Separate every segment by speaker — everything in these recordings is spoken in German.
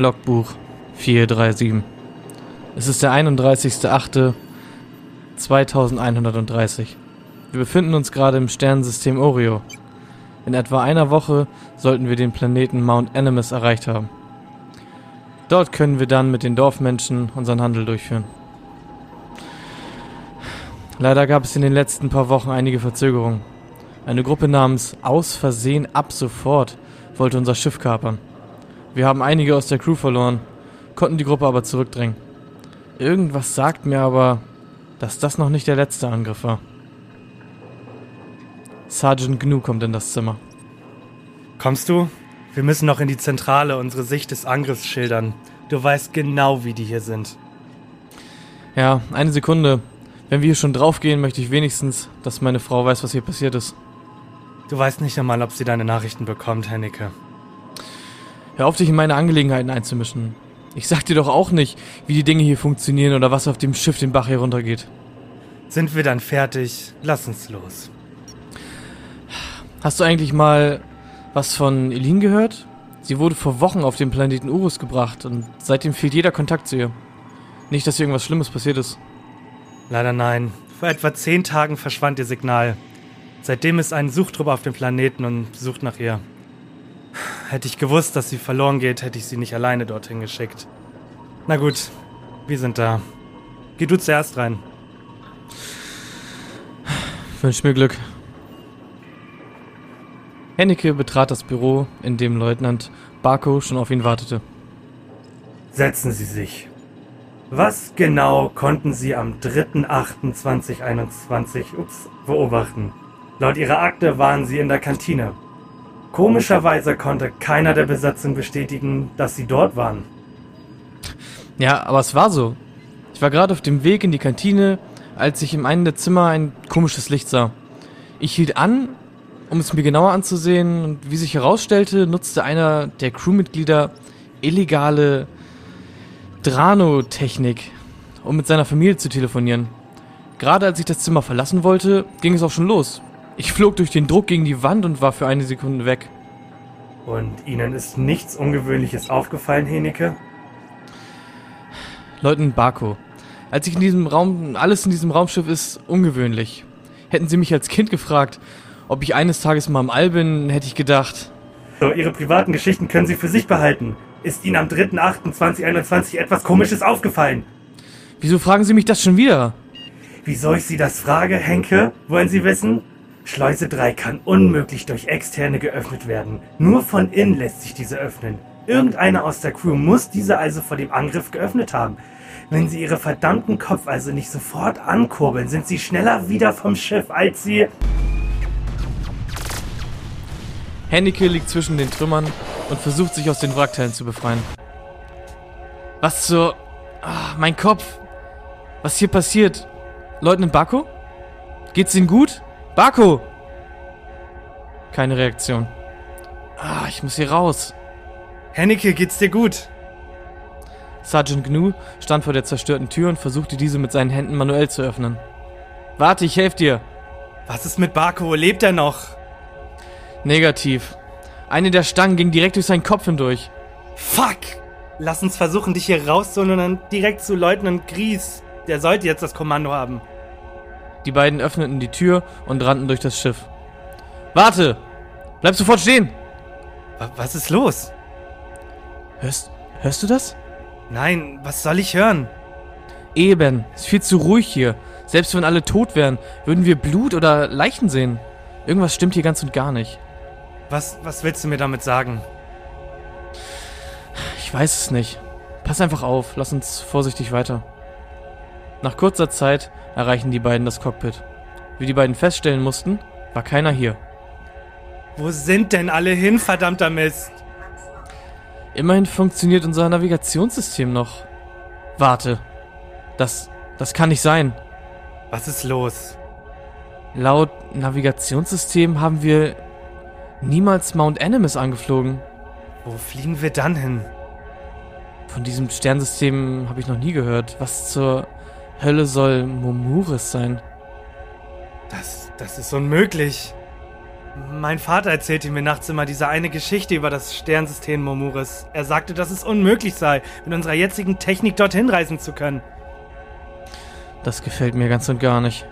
Speaker 1: Logbuch 437. Es ist der 31.08.2130. Wir befinden uns gerade im Sternensystem Orio. In etwa einer Woche sollten wir den Planeten Mount Animus erreicht haben. Dort können wir dann mit den Dorfmenschen unseren Handel durchführen. Leider gab es in den letzten paar Wochen einige Verzögerungen. Eine Gruppe namens Aus Versehen ab sofort wollte unser Schiff kapern. Wir haben einige aus der Crew verloren, konnten die Gruppe aber zurückdrängen. Irgendwas sagt mir aber, dass das noch nicht der letzte Angriff war. Sergeant Gnu kommt in das Zimmer.
Speaker 2: Kommst du? Wir müssen noch in die Zentrale unsere Sicht des Angriffs schildern. Du weißt genau, wie die hier sind.
Speaker 1: Ja, eine Sekunde. Wenn wir hier schon draufgehen, möchte ich wenigstens, dass meine Frau weiß, was hier passiert ist.
Speaker 2: Du weißt nicht einmal, ob sie deine Nachrichten bekommt, Hennecke.
Speaker 1: Hör auf, dich in meine Angelegenheiten einzumischen. Ich sag dir doch auch nicht, wie die Dinge hier funktionieren oder was auf dem Schiff den Bach heruntergeht.
Speaker 2: Sind wir dann fertig? Lass uns los.
Speaker 1: Hast du eigentlich mal was von Elin gehört? Sie wurde vor Wochen auf den Planeten Urus gebracht und seitdem fehlt jeder Kontakt zu ihr. Nicht, dass irgendwas Schlimmes passiert ist.
Speaker 2: Leider nein. Vor etwa zehn Tagen verschwand ihr Signal. Seitdem ist ein Suchtrupp auf dem Planeten und sucht nach ihr. Hätte ich gewusst, dass sie verloren geht, hätte ich sie nicht alleine dorthin geschickt. Na gut, wir sind da. Geh du zuerst rein.
Speaker 1: Wünsch mir Glück. Hennecke betrat das Büro, in dem Leutnant Barko schon auf ihn wartete.
Speaker 3: Setzen Sie sich. Was genau konnten Sie am 3.8.2021 ups, beobachten? Laut Ihrer Akte waren Sie in der Kantine. Komischerweise konnte keiner der Besatzung bestätigen, dass Sie dort waren.
Speaker 1: Ja, aber es war so. Ich war gerade auf dem Weg in die Kantine, als ich in einem der Zimmer ein komisches Licht sah. Ich hielt an um es mir genauer anzusehen und wie sich herausstellte, nutzte einer der Crewmitglieder illegale Drano-Technik, um mit seiner Familie zu telefonieren. Gerade als ich das Zimmer verlassen wollte, ging es auch schon los. Ich flog durch den Druck gegen die Wand und war für eine Sekunde weg.
Speaker 3: Und Ihnen ist nichts Ungewöhnliches aufgefallen, Heneke?
Speaker 1: Leutnant Barko, als ich in diesem Raum, alles in diesem Raumschiff ist ungewöhnlich. Hätten Sie mich als Kind gefragt, ob ich eines Tages mal im All bin, hätte ich gedacht.
Speaker 3: So, Ihre privaten Geschichten können Sie für sich behalten. Ist Ihnen am 3.8.2021 etwas Komisches aufgefallen?
Speaker 1: Wieso fragen Sie mich das schon wieder?
Speaker 3: Wieso ich Sie das frage, Henke? Wollen Sie wissen? Schleuse 3 kann unmöglich durch Externe geöffnet werden. Nur von innen lässt sich diese öffnen. Irgendeiner aus der Crew muss diese also vor dem Angriff geöffnet haben. Wenn Sie Ihre verdammten Kopf also nicht sofort ankurbeln, sind Sie schneller wieder vom Schiff, als Sie...
Speaker 1: Henneke liegt zwischen den Trümmern und versucht sich aus den Wrackteilen zu befreien. Was zur... Ah, mein Kopf. Was hier passiert? Leutnant Bako? Geht's Ihnen gut? Bako! Keine Reaktion. Ah, ich muss hier raus.
Speaker 2: Henneke, geht's dir gut?
Speaker 1: Sergeant Gnu stand vor der zerstörten Tür und versuchte diese mit seinen Händen manuell zu öffnen. Warte, ich helfe dir.
Speaker 2: Was ist mit Bako? Lebt er noch?
Speaker 1: Negativ. Eine der Stangen ging direkt durch seinen Kopf hindurch.
Speaker 2: Fuck! Lass uns versuchen, dich hier rauszuholen und dann direkt zu Leutnant Gries. Der sollte jetzt das Kommando haben.
Speaker 1: Die beiden öffneten die Tür und rannten durch das Schiff. Warte! Bleib sofort stehen!
Speaker 2: Was ist los?
Speaker 1: Hörst, hörst du das?
Speaker 2: Nein, was soll ich hören?
Speaker 1: Eben, ist viel zu ruhig hier. Selbst wenn alle tot wären, würden wir Blut oder Leichen sehen. Irgendwas stimmt hier ganz und gar nicht.
Speaker 2: Was, was willst du mir damit sagen?
Speaker 1: Ich weiß es nicht. Pass einfach auf, lass uns vorsichtig weiter. Nach kurzer Zeit erreichen die beiden das Cockpit. Wie die beiden feststellen mussten, war keiner hier.
Speaker 2: Wo sind denn alle hin, verdammter Mist?
Speaker 1: Immerhin funktioniert unser Navigationssystem noch. Warte. Das, das kann nicht sein.
Speaker 2: Was ist los?
Speaker 1: Laut Navigationssystem haben wir niemals Mount Animus angeflogen.
Speaker 2: Wo fliegen wir dann hin?
Speaker 1: Von diesem Sternsystem habe ich noch nie gehört. Was zur Hölle soll Momuris sein?
Speaker 2: Das, das ist unmöglich. Mein Vater erzählte mir nachts immer diese eine Geschichte über das Sternsystem Momuris. Er sagte, dass es unmöglich sei, mit unserer jetzigen Technik dorthin reisen zu können.
Speaker 1: Das gefällt mir ganz und gar nicht.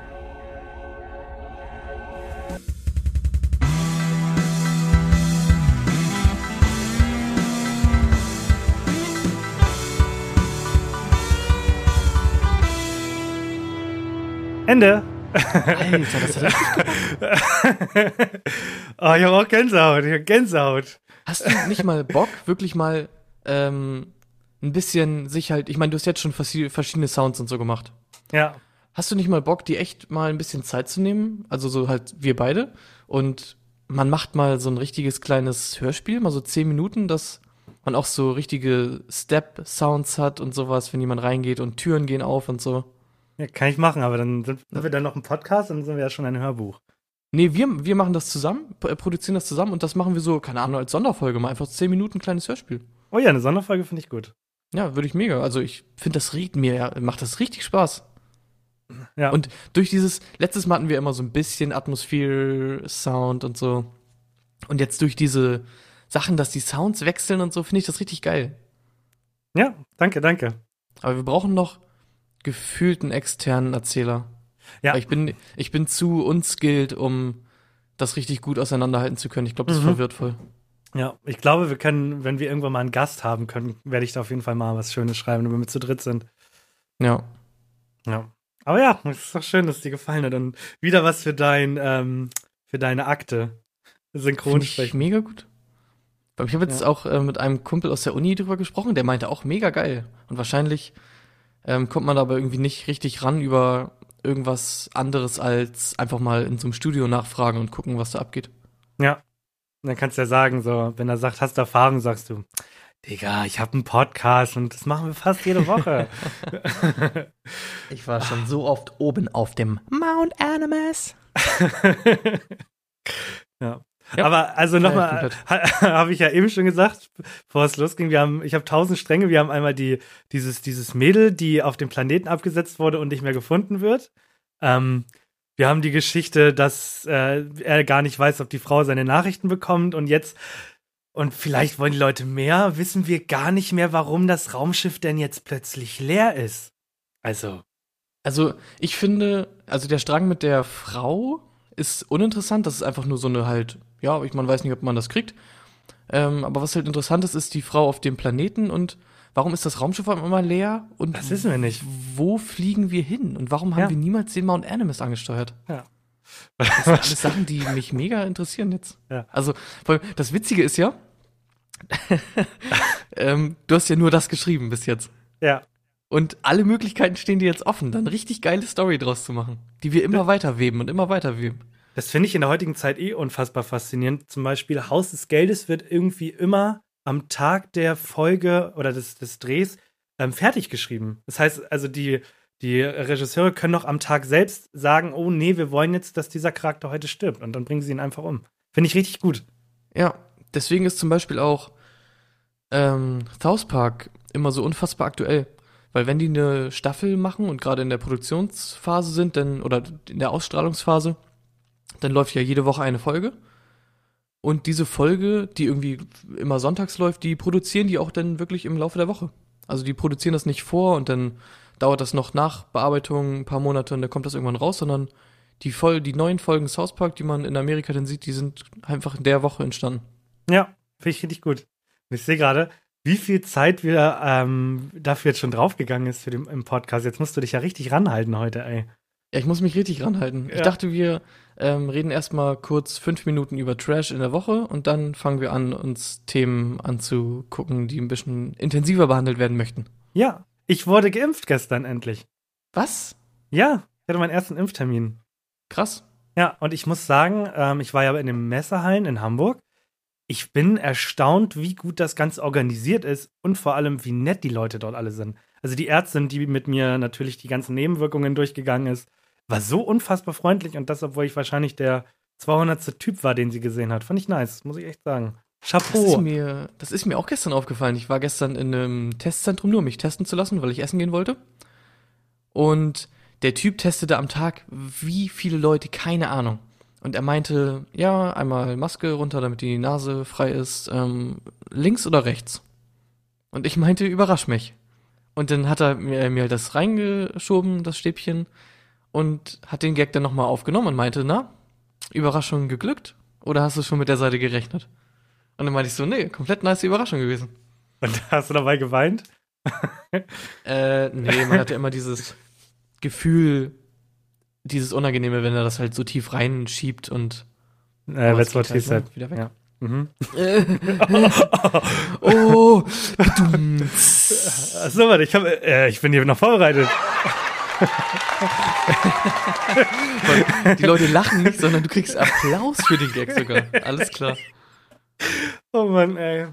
Speaker 2: Ende.
Speaker 1: Alter, das hat
Speaker 2: oh, ich habe auch Gänsehaut. Ich hab Gänsehaut.
Speaker 1: Hast du nicht mal Bock, wirklich mal ähm, ein bisschen sich halt, ich meine, du hast jetzt schon vers- verschiedene Sounds und so gemacht.
Speaker 2: Ja.
Speaker 1: Hast du nicht mal Bock, die echt mal ein bisschen Zeit zu nehmen? Also so halt wir beide. Und man macht mal so ein richtiges kleines Hörspiel, mal so zehn Minuten, dass man auch so richtige Step-Sounds hat und sowas, wenn jemand reingeht und Türen gehen auf und so.
Speaker 2: Ja. Kann ich machen, aber dann sind wir dann noch im Podcast und dann sind wir ja schon ein Hörbuch.
Speaker 1: Nee, wir, wir machen das zusammen, äh, produzieren das zusammen und das machen wir so, keine Ahnung, als Sonderfolge mal einfach zehn Minuten kleines Hörspiel.
Speaker 2: Oh ja, eine Sonderfolge finde ich gut.
Speaker 1: Ja, würde ich mega. Also ich finde, das regt mir, ja, macht das richtig Spaß.
Speaker 2: Ja.
Speaker 1: Und durch dieses, letztes Mal hatten wir immer so ein bisschen Atmosphäre-Sound und so. Und jetzt durch diese Sachen, dass die Sounds wechseln und so, finde ich das richtig geil.
Speaker 2: ja, danke, danke.
Speaker 1: Aber wir brauchen noch gefühlten externen Erzähler.
Speaker 2: Ja.
Speaker 1: Weil Ich bin, ich bin zu unskilled, um das richtig gut auseinanderhalten zu können. Ich glaube, das
Speaker 2: Mhm.
Speaker 1: verwirrt voll.
Speaker 2: Ja, ich glaube, wir können, wenn wir irgendwann mal einen Gast haben können, werde ich da auf jeden Fall mal was Schönes schreiben, wenn wir mit zu dritt sind.
Speaker 1: Ja.
Speaker 2: Ja. Aber ja, es ist doch schön, dass es dir gefallen hat. Und wieder was für dein, ähm, für deine Akte.
Speaker 1: Finde ich
Speaker 2: Synchronsprechen.
Speaker 1: mega gut. Ich habe jetzt
Speaker 2: Ja.
Speaker 1: auch äh, mit einem Kumpel aus der Uni drüber gesprochen, der meinte auch mega geil. Und wahrscheinlich ähm, kommt man da aber irgendwie nicht richtig ran über irgendwas anderes als einfach mal in so einem Studio nachfragen und gucken, was da abgeht.
Speaker 2: Ja. Und dann kannst du ja sagen, so, wenn er sagt, hast du Erfahrung, sagst du, Digga, ich habe einen Podcast und das machen wir fast jede Woche.
Speaker 1: Ich war schon so oft oben auf dem Mount Animus.
Speaker 2: ja.
Speaker 1: Ja.
Speaker 2: Aber also nochmal, habe ich ja eben schon gesagt, bevor es losging, wir haben, ich habe tausend Stränge, wir haben einmal die, dieses, dieses Mädel, die auf dem Planeten abgesetzt wurde und nicht mehr gefunden wird. Ähm, wir haben die Geschichte, dass äh, er gar nicht weiß, ob die Frau seine Nachrichten bekommt und jetzt, und vielleicht wollen die Leute mehr, wissen wir gar nicht mehr, warum das Raumschiff denn jetzt plötzlich leer ist. Also,
Speaker 1: Also, ich finde, also der Strang mit der Frau ist uninteressant. Das ist einfach nur so eine halt, ja, ich, man weiß nicht, ob man das kriegt. Ähm, aber was halt interessant ist, ist die Frau auf dem Planeten und warum ist das Raumschiff einmal leer? Und
Speaker 2: Das wissen wir nicht.
Speaker 1: Wo fliegen wir hin? Und warum haben
Speaker 2: Ja.
Speaker 1: wir niemals den Mount Animus angesteuert?
Speaker 2: Ja.
Speaker 1: Das sind alles Sachen, die mich mega interessieren jetzt.
Speaker 2: Ja.
Speaker 1: Also, das Witzige ist ja, ähm, du hast ja nur das geschrieben bis jetzt.
Speaker 2: ja,
Speaker 1: Und alle Möglichkeiten stehen dir jetzt offen, dann richtig geile Story draus zu machen, die wir immer weiter weben und immer weiter weben.
Speaker 2: Das finde ich in der heutigen Zeit eh unfassbar faszinierend. Zum Beispiel Haus des Geldes wird irgendwie immer am Tag der Folge oder des, des Drehs ähm, fertig geschrieben. Das heißt, also die, die Regisseure können noch am Tag selbst sagen, oh nee, wir wollen jetzt, dass dieser Charakter heute stirbt. Und dann bringen sie ihn einfach um. Finde ich richtig gut.
Speaker 1: Ja, deswegen ist zum Beispiel auch ähm, South Park immer so unfassbar aktuell. Weil wenn die eine Staffel machen und gerade in der Produktionsphase sind, dann, oder in der Ausstrahlungsphase, dann läuft ja jede Woche eine Folge. Und diese Folge, die irgendwie immer sonntags läuft, die produzieren die auch dann wirklich im Laufe der Woche. Also die produzieren das nicht vor und dann dauert das noch nach Bearbeitung ein paar Monate und dann kommt das irgendwann raus, sondern die, Fol die neuen Folgen South Park, die man in Amerika dann sieht, die sind einfach in der Woche entstanden.
Speaker 2: Ja, finde ich richtig gut. Ich sehe gerade, wie viel Zeit wir ähm, dafür jetzt schon draufgegangen ist für den, im Podcast. Jetzt musst du dich ja richtig ranhalten heute, ey.
Speaker 1: Ja, ich muss mich richtig ranhalten. Ich
Speaker 2: Ja.
Speaker 1: dachte, wir ähm, reden erstmal kurz fünf Minuten über Trash in der Woche und dann fangen wir an, uns Themen anzugucken, die ein bisschen intensiver behandelt werden möchten.
Speaker 2: Ja, ich wurde geimpft gestern endlich.
Speaker 1: Was?
Speaker 2: Ja, ich hatte meinen ersten Impftermin.
Speaker 1: Krass.
Speaker 2: Ja, und ich muss sagen, ähm, ich war ja in den Messehallen in Hamburg. Ich bin erstaunt, wie gut das Ganze organisiert ist und vor allem, wie nett die Leute dort alle sind. Also die Ärztin, die mit mir natürlich die ganzen Nebenwirkungen durchgegangen ist, war so unfassbar freundlich und das, obwohl ich wahrscheinlich der 200. Typ war, den sie gesehen hat. Fand ich nice, muss ich echt sagen.
Speaker 1: Das ist,
Speaker 2: Chapeau.
Speaker 1: mir, das ist mir auch gestern aufgefallen. Ich war gestern in einem Testzentrum nur, um mich testen zu lassen, weil ich essen gehen wollte. Und der Typ testete am Tag wie viele Leute, keine Ahnung. Und er meinte, ja, einmal Maske runter, damit die Nase frei ist. Ähm, links oder rechts? Und ich meinte, überrasch mich. Und dann hat er mir, mir das reingeschoben, das Stäbchen, und hat den Gag dann nochmal aufgenommen und meinte, na, Überraschung geglückt? Oder hast du schon mit der Seite gerechnet? Und dann meinte ich so, nee, komplett nice Überraschung gewesen.
Speaker 2: Und hast du dabei geweint?
Speaker 1: Äh, nee, man hat ja immer dieses Gefühl, dieses Unangenehme, wenn er das halt so tief reinschiebt und
Speaker 2: Äh, that's what he said.
Speaker 1: Wieder weg.
Speaker 2: Ja. Mhm.
Speaker 1: oh, badumts.
Speaker 2: Achso, warte, ich, hab, äh, ich bin hier noch vorbereitet.
Speaker 1: Die Leute lachen nicht, sondern du kriegst Applaus für den Gag sogar. Alles klar.
Speaker 2: Oh Mann, ey.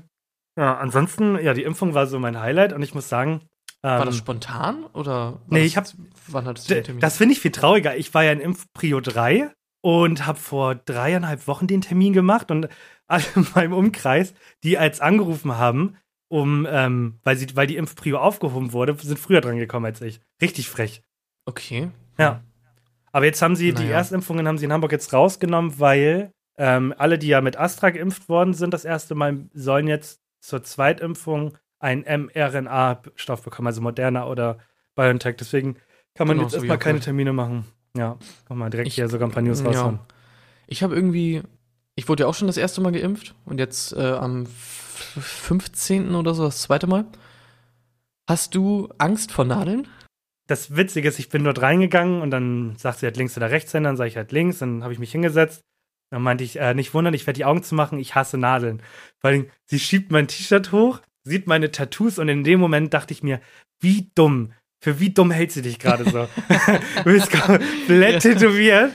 Speaker 2: Ja, ansonsten, ja, die Impfung war so mein Highlight und ich muss sagen. Ähm,
Speaker 1: War das spontan oder?
Speaker 2: Nee,
Speaker 1: das,
Speaker 2: ich hab-
Speaker 1: Wann hattest du den Termin?
Speaker 2: das finde ich viel trauriger. Ich war ja in Impfprio 3 und habe vor dreieinhalb Wochen den Termin gemacht und alle in meinem Umkreis, die als angerufen haben, um, ähm, weil, sie, weil die Impfprio aufgehoben wurde, sind früher dran gekommen als ich. Richtig frech.
Speaker 1: Okay.
Speaker 2: Ja. Aber jetzt haben sie, die
Speaker 1: Naja.
Speaker 2: Erstimpfungen haben sie in Hamburg jetzt rausgenommen, weil ähm, alle, die ja mit Astra geimpft worden sind, das erste Mal, sollen jetzt zur Zweitimpfung einen mRNA-Stoff bekommen, also Moderna oder BioNTech. Deswegen kann man
Speaker 1: Genau,
Speaker 2: jetzt
Speaker 1: so
Speaker 2: erstmal keine. Termine machen. Ja, kann man direkt
Speaker 1: Ich-
Speaker 2: hier sogar ein paar News
Speaker 1: ja.
Speaker 2: raushauen.
Speaker 1: Ich habe irgendwie, ich wurde ja auch schon das erste Mal geimpft und jetzt äh, am f- 15. oder so das zweite Mal. Hast du Angst vor Nadeln?
Speaker 2: Das Witzige ist, ich bin dort reingegangen und dann sagt sie halt links oder rechts hin, dann sage ich halt links, dann habe ich mich hingesetzt. Dann meinte ich, äh, nicht wundern, ich werde die Augen zu machen, ich hasse Nadeln. Vor allem, sie schiebt mein T-Shirt hoch, sieht meine Tattoos und in dem Moment dachte ich mir, wie dumm. Für wie dumm hält sie dich gerade so? du bist komplett tätowiert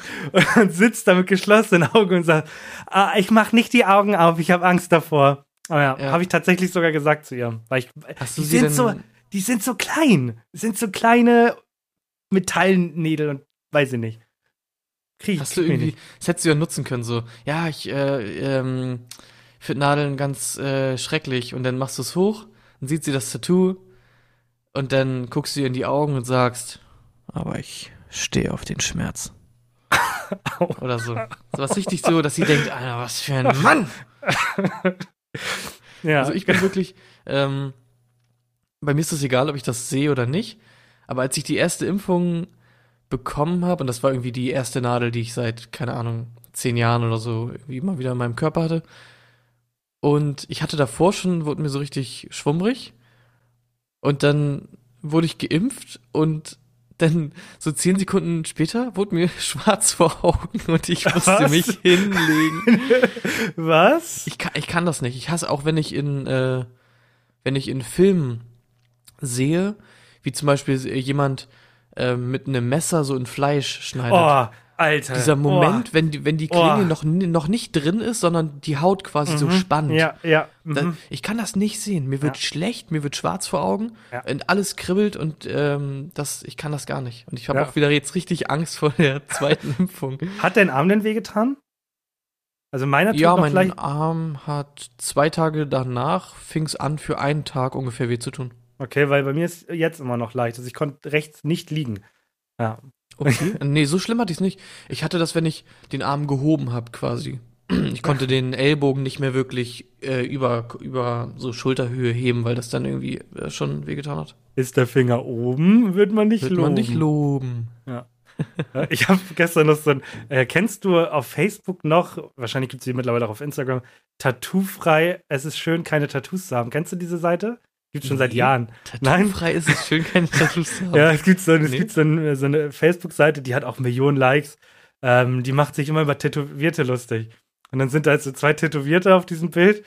Speaker 2: und sitzt da mit geschlossenen Augen und sagt, ah, ich mach nicht die Augen auf, ich habe Angst davor. Aber ja,
Speaker 1: Ja.
Speaker 2: habe ich tatsächlich sogar gesagt zu ihr. Weil ich,
Speaker 1: Hast du sie
Speaker 2: sind
Speaker 1: denn,
Speaker 2: so, die sind so klein. Das sind so kleine Metallnägel und weiß ich nicht. Krieg,
Speaker 1: hast du irgendwie,
Speaker 2: nicht.
Speaker 1: das hättest du ja nutzen können, so, ja, ich äh, ähm, finde Nadeln ganz äh, schrecklich und dann machst du es hoch, dann sieht sie das Tattoo und dann guckst du ihr in die Augen und sagst, aber ich stehe auf den Schmerz. Oder so. So was richtig so, dass sie denkt, Alter, was für ein Mann!
Speaker 2: Ja,
Speaker 1: Also ich bin wirklich, ähm, bei mir ist es egal, ob ich das sehe oder nicht. Aber als ich die erste Impfung bekommen habe, und das war irgendwie die erste Nadel, die ich seit, keine Ahnung, zehn Jahren oder so irgendwie immer wieder in meinem Körper hatte. Und ich hatte davor schon, wurde mir so richtig schwummrig. Und dann wurde ich geimpft und dann so zehn Sekunden später wurde mir schwarz vor Augen und ich musste
Speaker 2: Was?
Speaker 1: mich hinlegen.
Speaker 2: was?
Speaker 1: Ich kann, ich kann das nicht. Ich hasse auch, wenn ich in, äh, wenn ich in Filmen sehe, wie zum Beispiel jemand äh, mit einem Messer so in Fleisch schneidet.
Speaker 2: Oh, Alter.
Speaker 1: Dieser Moment, wenn die, wenn die Klinge
Speaker 2: Oh.
Speaker 1: noch, noch nicht drin ist, sondern die Haut quasi so
Speaker 2: Mhm.
Speaker 1: spannt.
Speaker 2: Ja, ja.
Speaker 1: Da,
Speaker 2: Mhm.
Speaker 1: ich kann das nicht sehen. Mir wird
Speaker 2: Ja.
Speaker 1: schlecht, mir wird schwarz vor Augen
Speaker 2: Ja.
Speaker 1: und alles kribbelt und ähm, das, ich kann das gar nicht. Und ich habe
Speaker 2: Ja.
Speaker 1: auch wieder jetzt richtig Angst vor der zweiten Impfung.
Speaker 2: Hat dein Arm denn wehgetan? Also meiner tut
Speaker 1: Ja, mein
Speaker 2: gleich.
Speaker 1: Arm hat zwei Tage danach, fing es an, für einen Tag ungefähr weh zu tun.
Speaker 2: Okay, weil bei mir ist jetzt immer noch leicht. Also ich konnte rechts nicht liegen. Ja.
Speaker 1: Okay. nee, so schlimm hatte ich es nicht. Ich hatte das, wenn ich den Arm gehoben habe, quasi. Ich konnte den Ellbogen nicht mehr wirklich äh, über, über so Schulterhöhe heben, weil das dann irgendwie äh, schon wehgetan hat.
Speaker 2: Ist der Finger oben, wird man nicht
Speaker 1: Wird
Speaker 2: loben.
Speaker 1: man nicht loben.
Speaker 2: Ja, Ich habe gestern noch so ein. Äh, kennst du auf Facebook noch, wahrscheinlich gibt es die mittlerweile auch auf Instagram, Tattoofrei, es ist schön, keine Tattoos zu haben. Kennst du diese Seite? Gibt schon seit
Speaker 1: Nee.
Speaker 2: Jahren. Nein.
Speaker 1: Tattoo-frei ist es schön, keine Tattoos zu haben.
Speaker 2: Ja, es gibt so, es
Speaker 1: Nee.
Speaker 2: gibt so, ein, so eine Facebook-Seite, die hat auch Millionen Likes. Ähm, die macht sich immer über Tätowierte lustig. Und dann sind da so zwei Tätowierte auf diesem Bild.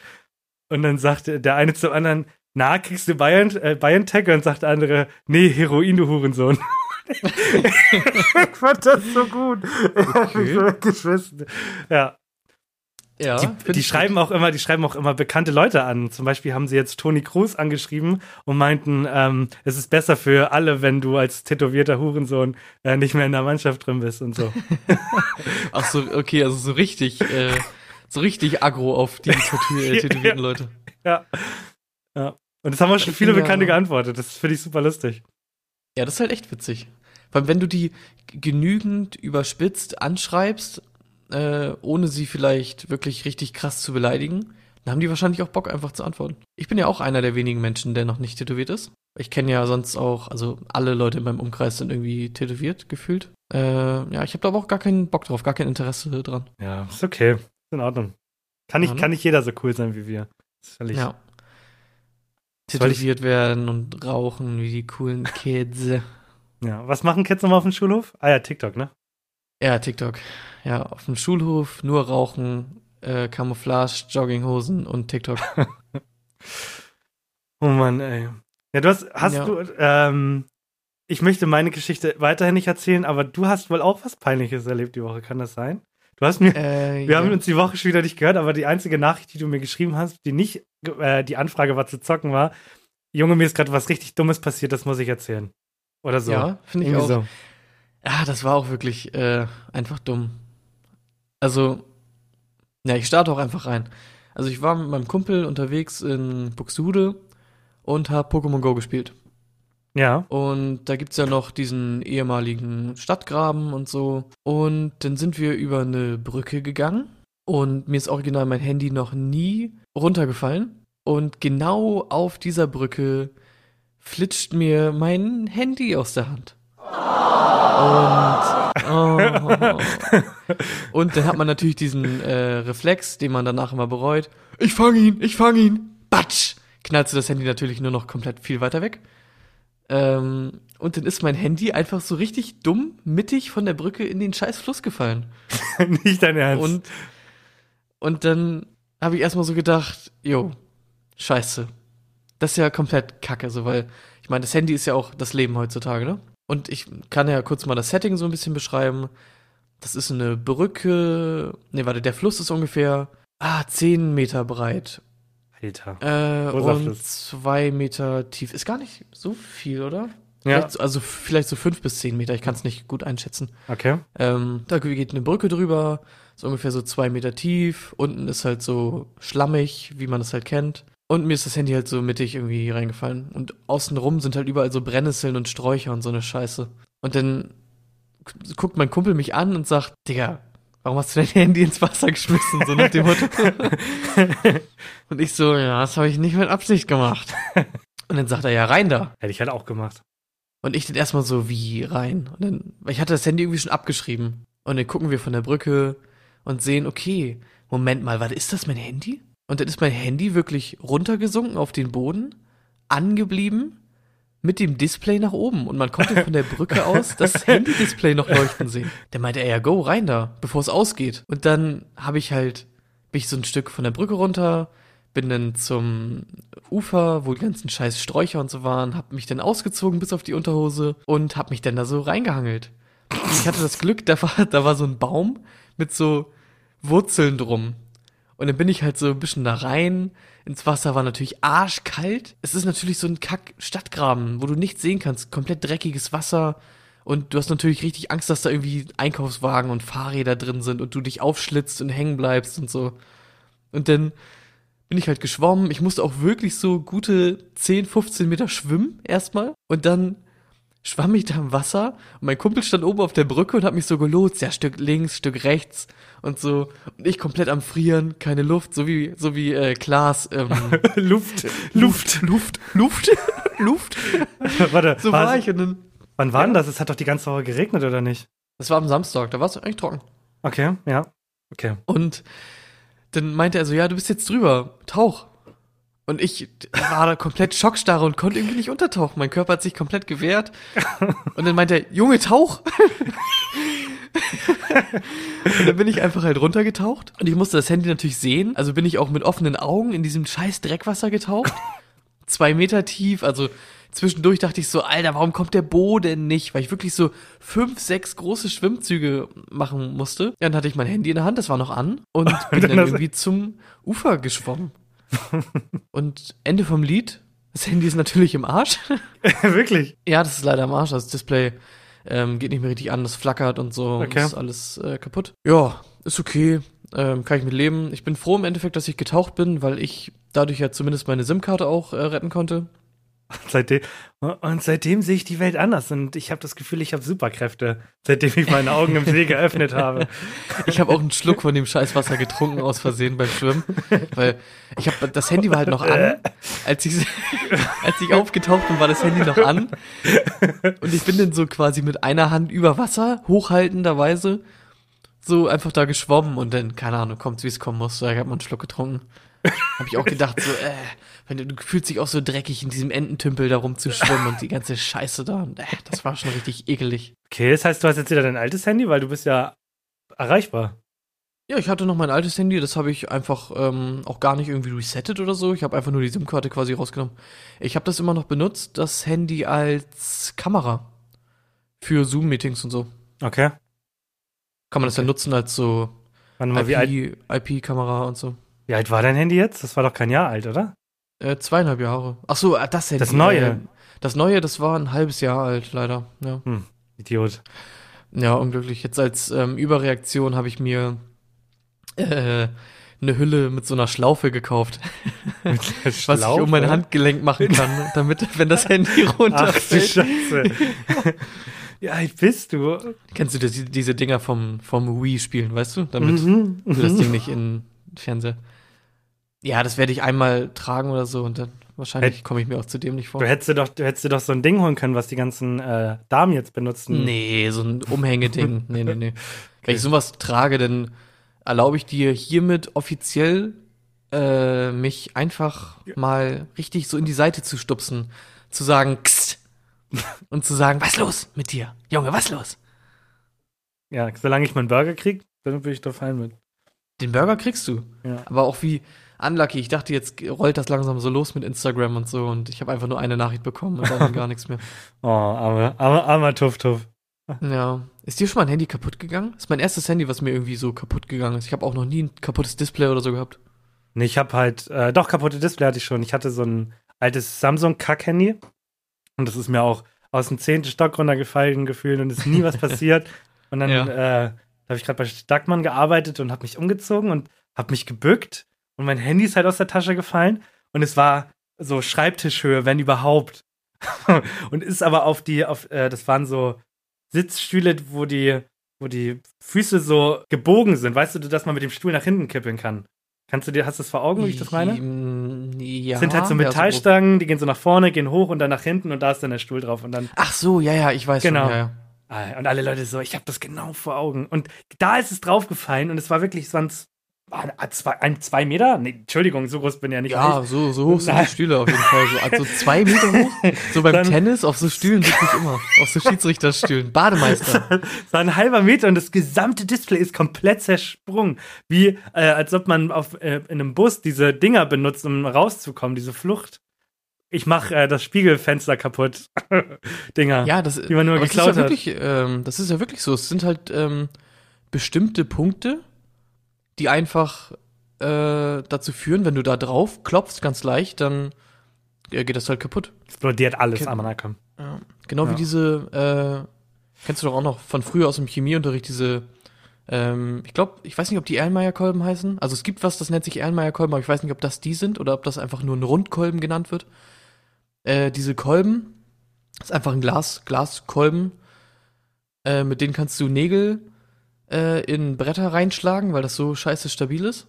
Speaker 2: Und dann sagt der eine zum anderen, na, kriegst du Bayern, äh, BioNTech? Und sagt der andere, nee, Heroin, du Hurensohn. ich fand das so gut.
Speaker 1: Okay.
Speaker 2: Ja.
Speaker 1: Ja
Speaker 2: Die, die schreiben auch immer, die schreiben auch immer bekannte Leute an. Zum Beispiel haben sie jetzt Toni Kroos angeschrieben und meinten, ähm, es ist besser für alle, wenn du als tätowierter Hurensohn äh, nicht mehr in der Mannschaft drin bist und so.
Speaker 1: gut. Ach so, okay, also so richtig, äh, so richtig aggro auf die Tätow äh, tätowierten Leute.
Speaker 2: ja. ja. Und das haben auch schon viele
Speaker 1: bin ja-
Speaker 2: Bekannte geantwortet. Das finde ich super lustig.
Speaker 1: Ja, das ist halt echt witzig. Weil wenn du die genügend überspitzt anschreibst, äh, ohne sie vielleicht wirklich richtig krass zu beleidigen, dann haben die wahrscheinlich auch Bock, einfach zu antworten. Ich bin ja auch einer der wenigen Menschen, der noch nicht tätowiert ist. Ich kenne ja sonst auch, also alle Leute in meinem Umkreis sind irgendwie tätowiert, gefühlt. Äh, ja, ich habe da aber auch gar keinen Bock drauf, gar kein Interesse dran.
Speaker 2: Ja, ist okay. Ist in Ordnung. Kann nicht,
Speaker 1: Ja, ne?
Speaker 2: kann nicht jeder so cool sein wie wir. Ist völlig.
Speaker 1: Ja. Tätowiert werden und rauchen wie die coolen Kids.
Speaker 2: ja. Was machen Kids nochmal auf dem Schulhof? Ah ja, TikTok, ne?
Speaker 1: Ja, TikTok. Ja, auf dem Schulhof nur rauchen, äh, Camouflage, Jogginghosen und TikTok.
Speaker 2: Oh Mann, ey. Ja, du hast, hast
Speaker 1: Ja.
Speaker 2: du, ähm, ich möchte meine Geschichte weiterhin nicht erzählen, aber du hast wohl auch was Peinliches erlebt die Woche, kann das sein? Du hast mir,
Speaker 1: äh,
Speaker 2: wir
Speaker 1: ja.
Speaker 2: haben uns die Woche schon wieder nicht gehört, aber die einzige Nachricht, die du mir geschrieben hast, die nicht, äh, die Anfrage war zu zocken war, Junge, mir ist gerade was richtig Dummes passiert, das muss ich erzählen. Oder so.
Speaker 1: Ja, finde ich
Speaker 2: Irgendwie
Speaker 1: auch.
Speaker 2: so.
Speaker 1: Ja, das war auch wirklich äh, einfach dumm. Also, ja, ich starte auch einfach rein. Also ich war mit meinem Kumpel unterwegs in Buxtehude und habe Pokémon Go gespielt.
Speaker 2: Ja.
Speaker 1: Und da gibt's ja noch diesen ehemaligen Stadtgraben und so. Und dann sind wir über eine Brücke gegangen. Und mir ist original mein Handy noch nie runtergefallen. Und genau auf dieser Brücke flitscht mir mein Handy aus der Hand. Und, oh, und dann hat man natürlich diesen äh, Reflex, den man danach immer bereut. Ich fange ihn, ich fange ihn. Batsch! Knallst du das Handy natürlich nur noch komplett viel weiter weg. Ähm, und dann ist mein Handy einfach so richtig dumm mittig von der Brücke in den scheiß Fluss gefallen.
Speaker 2: nicht dein Ernst.
Speaker 1: Und, und dann habe ich erstmal so gedacht, jo, scheiße. Das ist ja komplett kacke, so, weil ich meine, das Handy ist ja auch das Leben heutzutage, ne? Und ich kann ja kurz mal das Setting so ein bisschen beschreiben. Das ist eine Brücke, nee, warte, der Fluss ist ungefähr, ah, 10 Meter breit.
Speaker 2: Alter.
Speaker 1: Äh,
Speaker 2: Großer
Speaker 1: und
Speaker 2: Fluss.
Speaker 1: zwei Meter tief. Ist gar nicht so viel, oder?
Speaker 2: Ja,
Speaker 1: Vielleicht, so- also vielleicht so fünf bis zehn Meter, ich kann es nicht gut einschätzen.
Speaker 2: okay.
Speaker 1: Ähm, da geht eine Brücke drüber, so ungefähr so zwei Meter tief. Unten ist halt so schlammig, wie man es halt kennt. Und mir ist das Handy halt so mittig irgendwie reingefallen. Und außenrum sind halt überall so Brennnesseln und Sträucher und so eine Scheiße. Und dann gu- guckt mein Kumpel mich an und sagt, Digga, warum hast du dein Handy ins Wasser geschmissen? So nach dem Motto. und ich so, ja, das habe ich nicht mit Absicht gemacht. Und dann sagt er, ja, rein da.
Speaker 2: Hätte ich halt auch gemacht.
Speaker 1: Und ich dann erstmal so, wie rein? Und dann, weil ich hatte das Handy irgendwie schon abgeschrieben. Und dann gucken wir von der Brücke und sehen, okay, Moment mal, warte, ist das mein Handy? Und dann ist mein Handy wirklich runtergesunken auf den Boden, angeblieben, mit dem Display nach oben. Und man konnte von der Brücke aus das Handy-Display noch leuchten sehen. Der meinte er, ja, go, rein da, bevor es ausgeht. Und dann habe ich halt, bin ich so ein Stück von der Brücke runter, bin dann zum Ufer, wo die ganzen scheiß Sträucher und so waren, hab mich dann ausgezogen bis auf die Unterhose und hab mich dann da so reingehangelt. Und ich hatte das Glück, da war, da war so ein Baum mit so Wurzeln drum. Und dann bin ich halt so ein bisschen da rein. Ins Wasser war natürlich arschkalt. Es ist natürlich so ein Kack-Stadtgraben, wo du nichts sehen kannst. Komplett dreckiges Wasser. Und du hast natürlich richtig Angst, dass da irgendwie Einkaufswagen und Fahrräder drin sind und du dich aufschlitzt und hängen bleibst und so. Und dann bin ich halt geschwommen. Ich musste auch wirklich so gute 10, 15 Meter schwimmen erstmal. Und dann schwamm ich da im Wasser und mein Kumpel stand oben auf der Brücke und hat mich so gelotst, ja, Stück links, Stück rechts und so. Und ich komplett am Frieren, keine Luft, so wie, so wie äh, Klaas. Ähm,
Speaker 2: Luft.
Speaker 1: Luft, Luft, Luft, Luft.
Speaker 2: Warte,
Speaker 1: So
Speaker 2: war
Speaker 1: ich und dann.
Speaker 2: Wann war
Speaker 1: Ja.
Speaker 2: denn das? Es hat doch die ganze Woche geregnet, oder nicht?
Speaker 1: Das war am Samstag, da war es eigentlich trocken.
Speaker 2: Okay, ja. Okay.
Speaker 1: Und dann meinte er so, ja, du bist jetzt drüber, tauch. Und ich war da komplett schockstarre und konnte irgendwie nicht untertauchen. Mein Körper hat sich komplett gewehrt. Und dann meinte er, Junge, tauch. und dann bin ich einfach halt runtergetaucht. Und ich musste das Handy natürlich sehen. Also bin ich auch mit offenen Augen in diesem scheiß Dreckwasser getaucht. Zwei Meter tief, also zwischendurch dachte ich so, Alter, warum kommt der Boden nicht? Weil ich wirklich so fünf, sechs große Schwimmzüge machen musste. Dann hatte ich mein Handy in der Hand, das war noch an. Und bin
Speaker 2: dann
Speaker 1: irgendwie zum Ufer geschwommen. Und Ende vom Lied, das Handy ist natürlich im Arsch.
Speaker 2: Wirklich?
Speaker 1: Ja, das ist leider am Arsch. Das Display ähm, geht nicht mehr richtig an, das flackert und so. und
Speaker 2: Okay.
Speaker 1: Ist alles äh, kaputt. Ja, ist okay. Ähm, kann ich mit leben. Ich bin froh im Endeffekt, dass ich getaucht bin, weil ich dadurch ja zumindest meine SIM-Karte auch äh, retten konnte.
Speaker 2: Und seitdem, und seitdem sehe ich die Welt anders und ich habe das Gefühl, ich habe Superkräfte, seitdem ich meine Augen im See geöffnet habe.
Speaker 1: Ich habe auch einen Schluck von dem Scheißwasser getrunken aus Versehen beim Schwimmen, weil ich habe das Handy war halt noch an, als ich als ich aufgetaucht bin, war das Handy noch an und ich bin dann so quasi mit einer Hand über Wasser hochhaltenderweise so einfach da geschwommen und dann keine Ahnung, kommt wie es kommen muss. Ich habe mal einen Schluck getrunken. Habe ich auch gedacht so, äh, wenn du, du fühlst dich auch so dreckig in diesem Ententümpel da rumzuschwimmen und die ganze Scheiße da. Und, äh, das war schon richtig ekelig.
Speaker 2: Okay, das heißt, du hast jetzt wieder dein altes Handy, weil du bist ja erreichbar.
Speaker 1: Ja, ich hatte noch mein altes Handy, das habe ich einfach ähm, auch gar nicht irgendwie resettet oder so. Ich habe einfach nur die SIM-Karte quasi rausgenommen. Ich habe das immer noch benutzt, das Handy als Kamera für Zoom-Meetings und so.
Speaker 2: Okay.
Speaker 1: Kann man das ja nutzen als so IP-Kamera und so.
Speaker 2: wie alt war dein Handy jetzt? Das war doch kein Jahr alt, oder?
Speaker 1: Äh, zweieinhalb Jahre. Ach so, äh, das Handy.
Speaker 2: Das neue?
Speaker 1: Äh, das neue, das war ein halbes Jahr alt, leider. Ja,
Speaker 2: Idiot.
Speaker 1: ja unglücklich. Jetzt als ähm, Überreaktion habe ich mir äh, eine Hülle mit so einer Schlaufe gekauft, was ich um mein Handgelenk machen kann, damit, wenn das Handy
Speaker 2: Ach du
Speaker 1: runterfällt.
Speaker 2: Scheiße. Wie alt bist du?
Speaker 1: Kennst du das, diese Dinger vom, vom Wii spielen, weißt du? Damit
Speaker 2: Mhm.
Speaker 1: du das Ding nicht in Fernseher. Ja, das werde ich einmal tragen oder so und dann wahrscheinlich komme ich mir auch zu dem nicht vor.
Speaker 2: Du hättest dir doch, du hättest dir doch so ein Ding holen können, was die ganzen äh, Damen jetzt benutzen.
Speaker 1: Nee, so ein Umhängeding. nee, nee, nee. Wenn ich sowas trage, dann erlaube ich dir hiermit offiziell äh, mich einfach mal richtig so in die Seite zu stupsen, zu sagen, Kst! und zu sagen, was los mit dir? Junge, was los?
Speaker 2: Ja, solange ich meinen Burger krieg, dann bin ich doch fein mit.
Speaker 1: Den Burger kriegst du.
Speaker 2: Ja.
Speaker 1: Aber auch wie unlucky. Ich dachte, jetzt rollt das langsam so los mit Instagram und so und ich habe einfach nur eine Nachricht bekommen und dann gar nichts mehr.
Speaker 2: Oh, armer, armer, armer Tuff Tuff.
Speaker 1: Ja. Ist dir schon mal ein Handy kaputt gegangen? Das ist mein erstes Handy, was mir irgendwie so kaputt gegangen ist. Ich habe auch noch nie ein kaputtes Display oder so gehabt.
Speaker 2: Nee, ich habe halt, äh, doch, kaputte Display hatte ich schon. Ich hatte so ein altes Samsung-Kack-Handy. Und das ist mir auch aus dem zehnten Stock runtergefallen gefühlt und es ist nie was passiert. Und dann
Speaker 1: Ja.
Speaker 2: äh, habe ich gerade bei Stackmann gearbeitet und habe mich umgezogen und habe mich gebückt und mein Handy ist halt aus der Tasche gefallen und es war so Schreibtischhöhe, wenn überhaupt. und ist aber auf die, auf, äh, das waren so Sitzstühle, wo die, wo die Füße so gebogen sind. Weißt du, dass man mit dem Stuhl nach hinten kippeln kann? Kannst du dir, hast du das vor Augen, wie ich das meine?
Speaker 1: Mm, Ja.
Speaker 2: Das sind halt so Metallstangen, die gehen so nach vorne, gehen hoch und dann nach hinten und da ist dann der Stuhl drauf und dann
Speaker 1: Ach so, ja, ja, ich weiß
Speaker 2: Genau.
Speaker 1: schon. Ja, ja.
Speaker 2: Ah, und alle Leute so, ich habe das genau vor Augen und da ist es draufgefallen und es war wirklich sonst war ein, zwei, ein zwei Meter, nee, Entschuldigung, so groß bin ich ja nicht.
Speaker 1: Ja, so, so hoch sind
Speaker 2: Nein.
Speaker 1: die Stühle auf jeden Fall. So, also zwei Meter hoch. So beim
Speaker 2: Dann-
Speaker 1: Tennis, auf so Stühlen sitze ich immer. Auf so Schiedsrichterstühlen. Bademeister.
Speaker 2: War ein halber Meter und das gesamte Display ist komplett zersprungen. Wie äh, als ob man auf, äh, in einem Bus diese Dinger benutzt, um rauszukommen, diese Flucht. Ich mache äh, das Spiegelfenster kaputt. Dinger.
Speaker 1: Ja, das,
Speaker 2: Die man nur geklaut
Speaker 1: das ist ja wirklich, ähm, das ist ja wirklich so. Es sind halt ähm, bestimmte Punkte, die einfach äh, dazu führen, wenn du da drauf klopfst, ganz leicht, dann äh, geht das halt kaputt.
Speaker 2: Explodiert alles
Speaker 1: Ken-
Speaker 2: am Anakom.
Speaker 1: Ja. Genau
Speaker 2: Ja.
Speaker 1: wie diese, äh, kennst du doch auch noch von früher aus dem Chemieunterricht, diese, ähm, ich glaube, ich weiß nicht, ob die Erlenmeyer-Kolben heißen. Also es gibt was, das nennt sich Erlenmeyer-Kolben, aber ich weiß nicht, ob das die sind oder ob das einfach nur ein Rundkolben genannt wird. Äh, diese Kolben, ist einfach ein Glas, Glaskolben, äh, mit denen kannst du Nägel äh, in Bretter reinschlagen, weil das so scheiße stabil ist.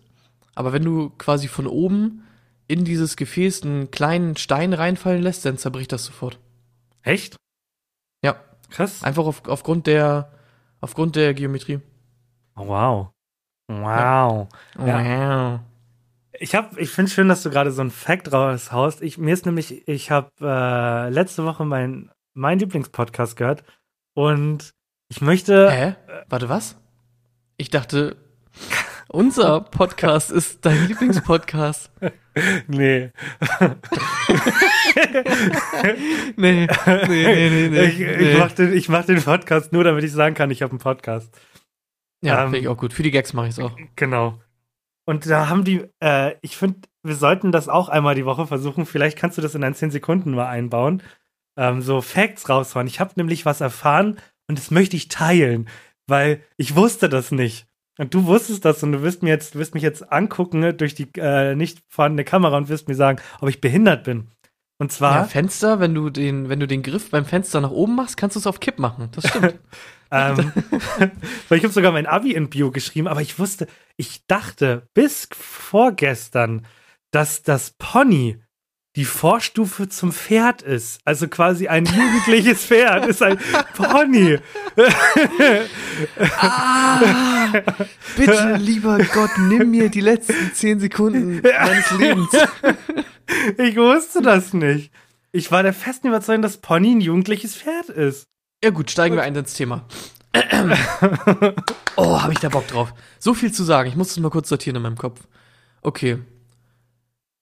Speaker 1: Aber wenn du quasi von oben in dieses Gefäß einen kleinen Stein reinfallen lässt, dann zerbricht das sofort.
Speaker 2: Echt?
Speaker 1: Ja.
Speaker 2: Krass.
Speaker 1: Einfach auf, aufgrund der aufgrund der Geometrie.
Speaker 2: Oh, wow. Wow.
Speaker 1: Wow.
Speaker 2: Ich hab, ich finde schön, dass du gerade so ein Fact raushaust. Ich, mir ist nämlich, ich habe äh, letzte Woche mein, mein Lieblingspodcast gehört und ich möchte.
Speaker 1: Hä? Warte, was? Ich dachte, unser Podcast ist dein Lieblingspodcast.
Speaker 2: Nee.
Speaker 1: Nee, nee, nee, nee, nee.
Speaker 2: ich, ich, mach den, ich mach den Podcast nur, damit ich sagen kann, ich habe einen Podcast.
Speaker 1: ja,
Speaker 2: ähm,
Speaker 1: finde ich auch gut. Für die Gags mache ich es auch.
Speaker 2: Genau. Und da haben die, äh, ich finde, wir sollten das auch einmal die Woche versuchen. Vielleicht kannst du das in deinen 10 Sekunden mal einbauen. Ähm, so Facts raushauen. Ich habe nämlich was erfahren und das möchte ich teilen, weil ich wusste das nicht. Und du wusstest das und du wirst mir jetzt, wirst mich jetzt angucken ne, durch die äh, nicht vorhandene Kamera und wirst mir sagen, ob ich behindert bin. Und zwar,
Speaker 1: Ja, Fenster, wenn du den, wenn du den Griff beim Fenster nach oben machst, kannst du es auf Kipp machen. Das stimmt.
Speaker 2: ähm, weil ich habe sogar mein Abi in Bio geschrieben, aber ich wusste, ich dachte bis vorgestern, dass das Pony die Vorstufe zum Pferd ist. Also quasi ein jugendliches Pferd ist ein Pony.
Speaker 1: ah, bitte, lieber Gott, nimm mir die letzten zehn Sekunden meines Lebens.
Speaker 2: Ich wusste das nicht. Ich war der festen Überzeugung, dass Pony ein jugendliches Pferd ist.
Speaker 1: Ja gut, steigen wir ein ins Thema. oh, habe ich da Bock drauf. So viel zu sagen. Ich muss es mal kurz sortieren in meinem Kopf. Okay.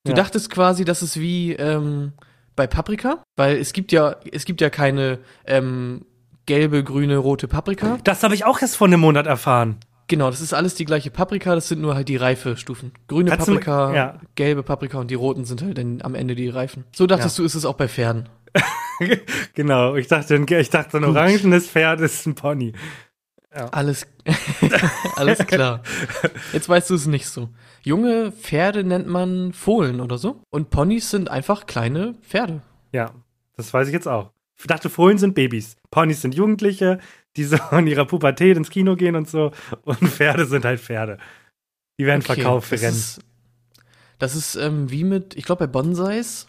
Speaker 1: Du
Speaker 2: Ja.
Speaker 1: dachtest quasi, dass es wie ähm, bei Paprika, weil es gibt ja, es gibt ja keine ähm, gelbe, grüne, rote Paprika.
Speaker 2: Das habe ich auch erst vor einem Monat erfahren.
Speaker 1: Genau, das ist alles die gleiche Paprika, das sind nur halt die Reifestufen. Grüne
Speaker 2: Kannst du-
Speaker 1: Paprika,
Speaker 2: ja.
Speaker 1: gelbe Paprika und die roten sind halt dann am Ende die Reifen. So dachtest du, ist es auch bei Pferden.
Speaker 2: genau, ich dachte, ich dachte, ein
Speaker 1: Gut.
Speaker 2: orangenes Pferd ist ein Pony.
Speaker 1: Alles, alles klar. Jetzt weißt du es nicht so. Junge Pferde nennt man Fohlen oder so. Und Ponys sind einfach kleine Pferde.
Speaker 2: Ja, das weiß ich jetzt auch. Ich dachte, Fohlen sind Babys. Ponys sind Jugendliche, die so in ihrer Pubertät ins Kino gehen und so. Und Pferde sind halt Pferde. Die werden
Speaker 1: Okay,
Speaker 2: verkauft für
Speaker 1: das
Speaker 2: Rennen.
Speaker 1: Ist, das ist ähm, wie mit, ich glaube bei Bonsais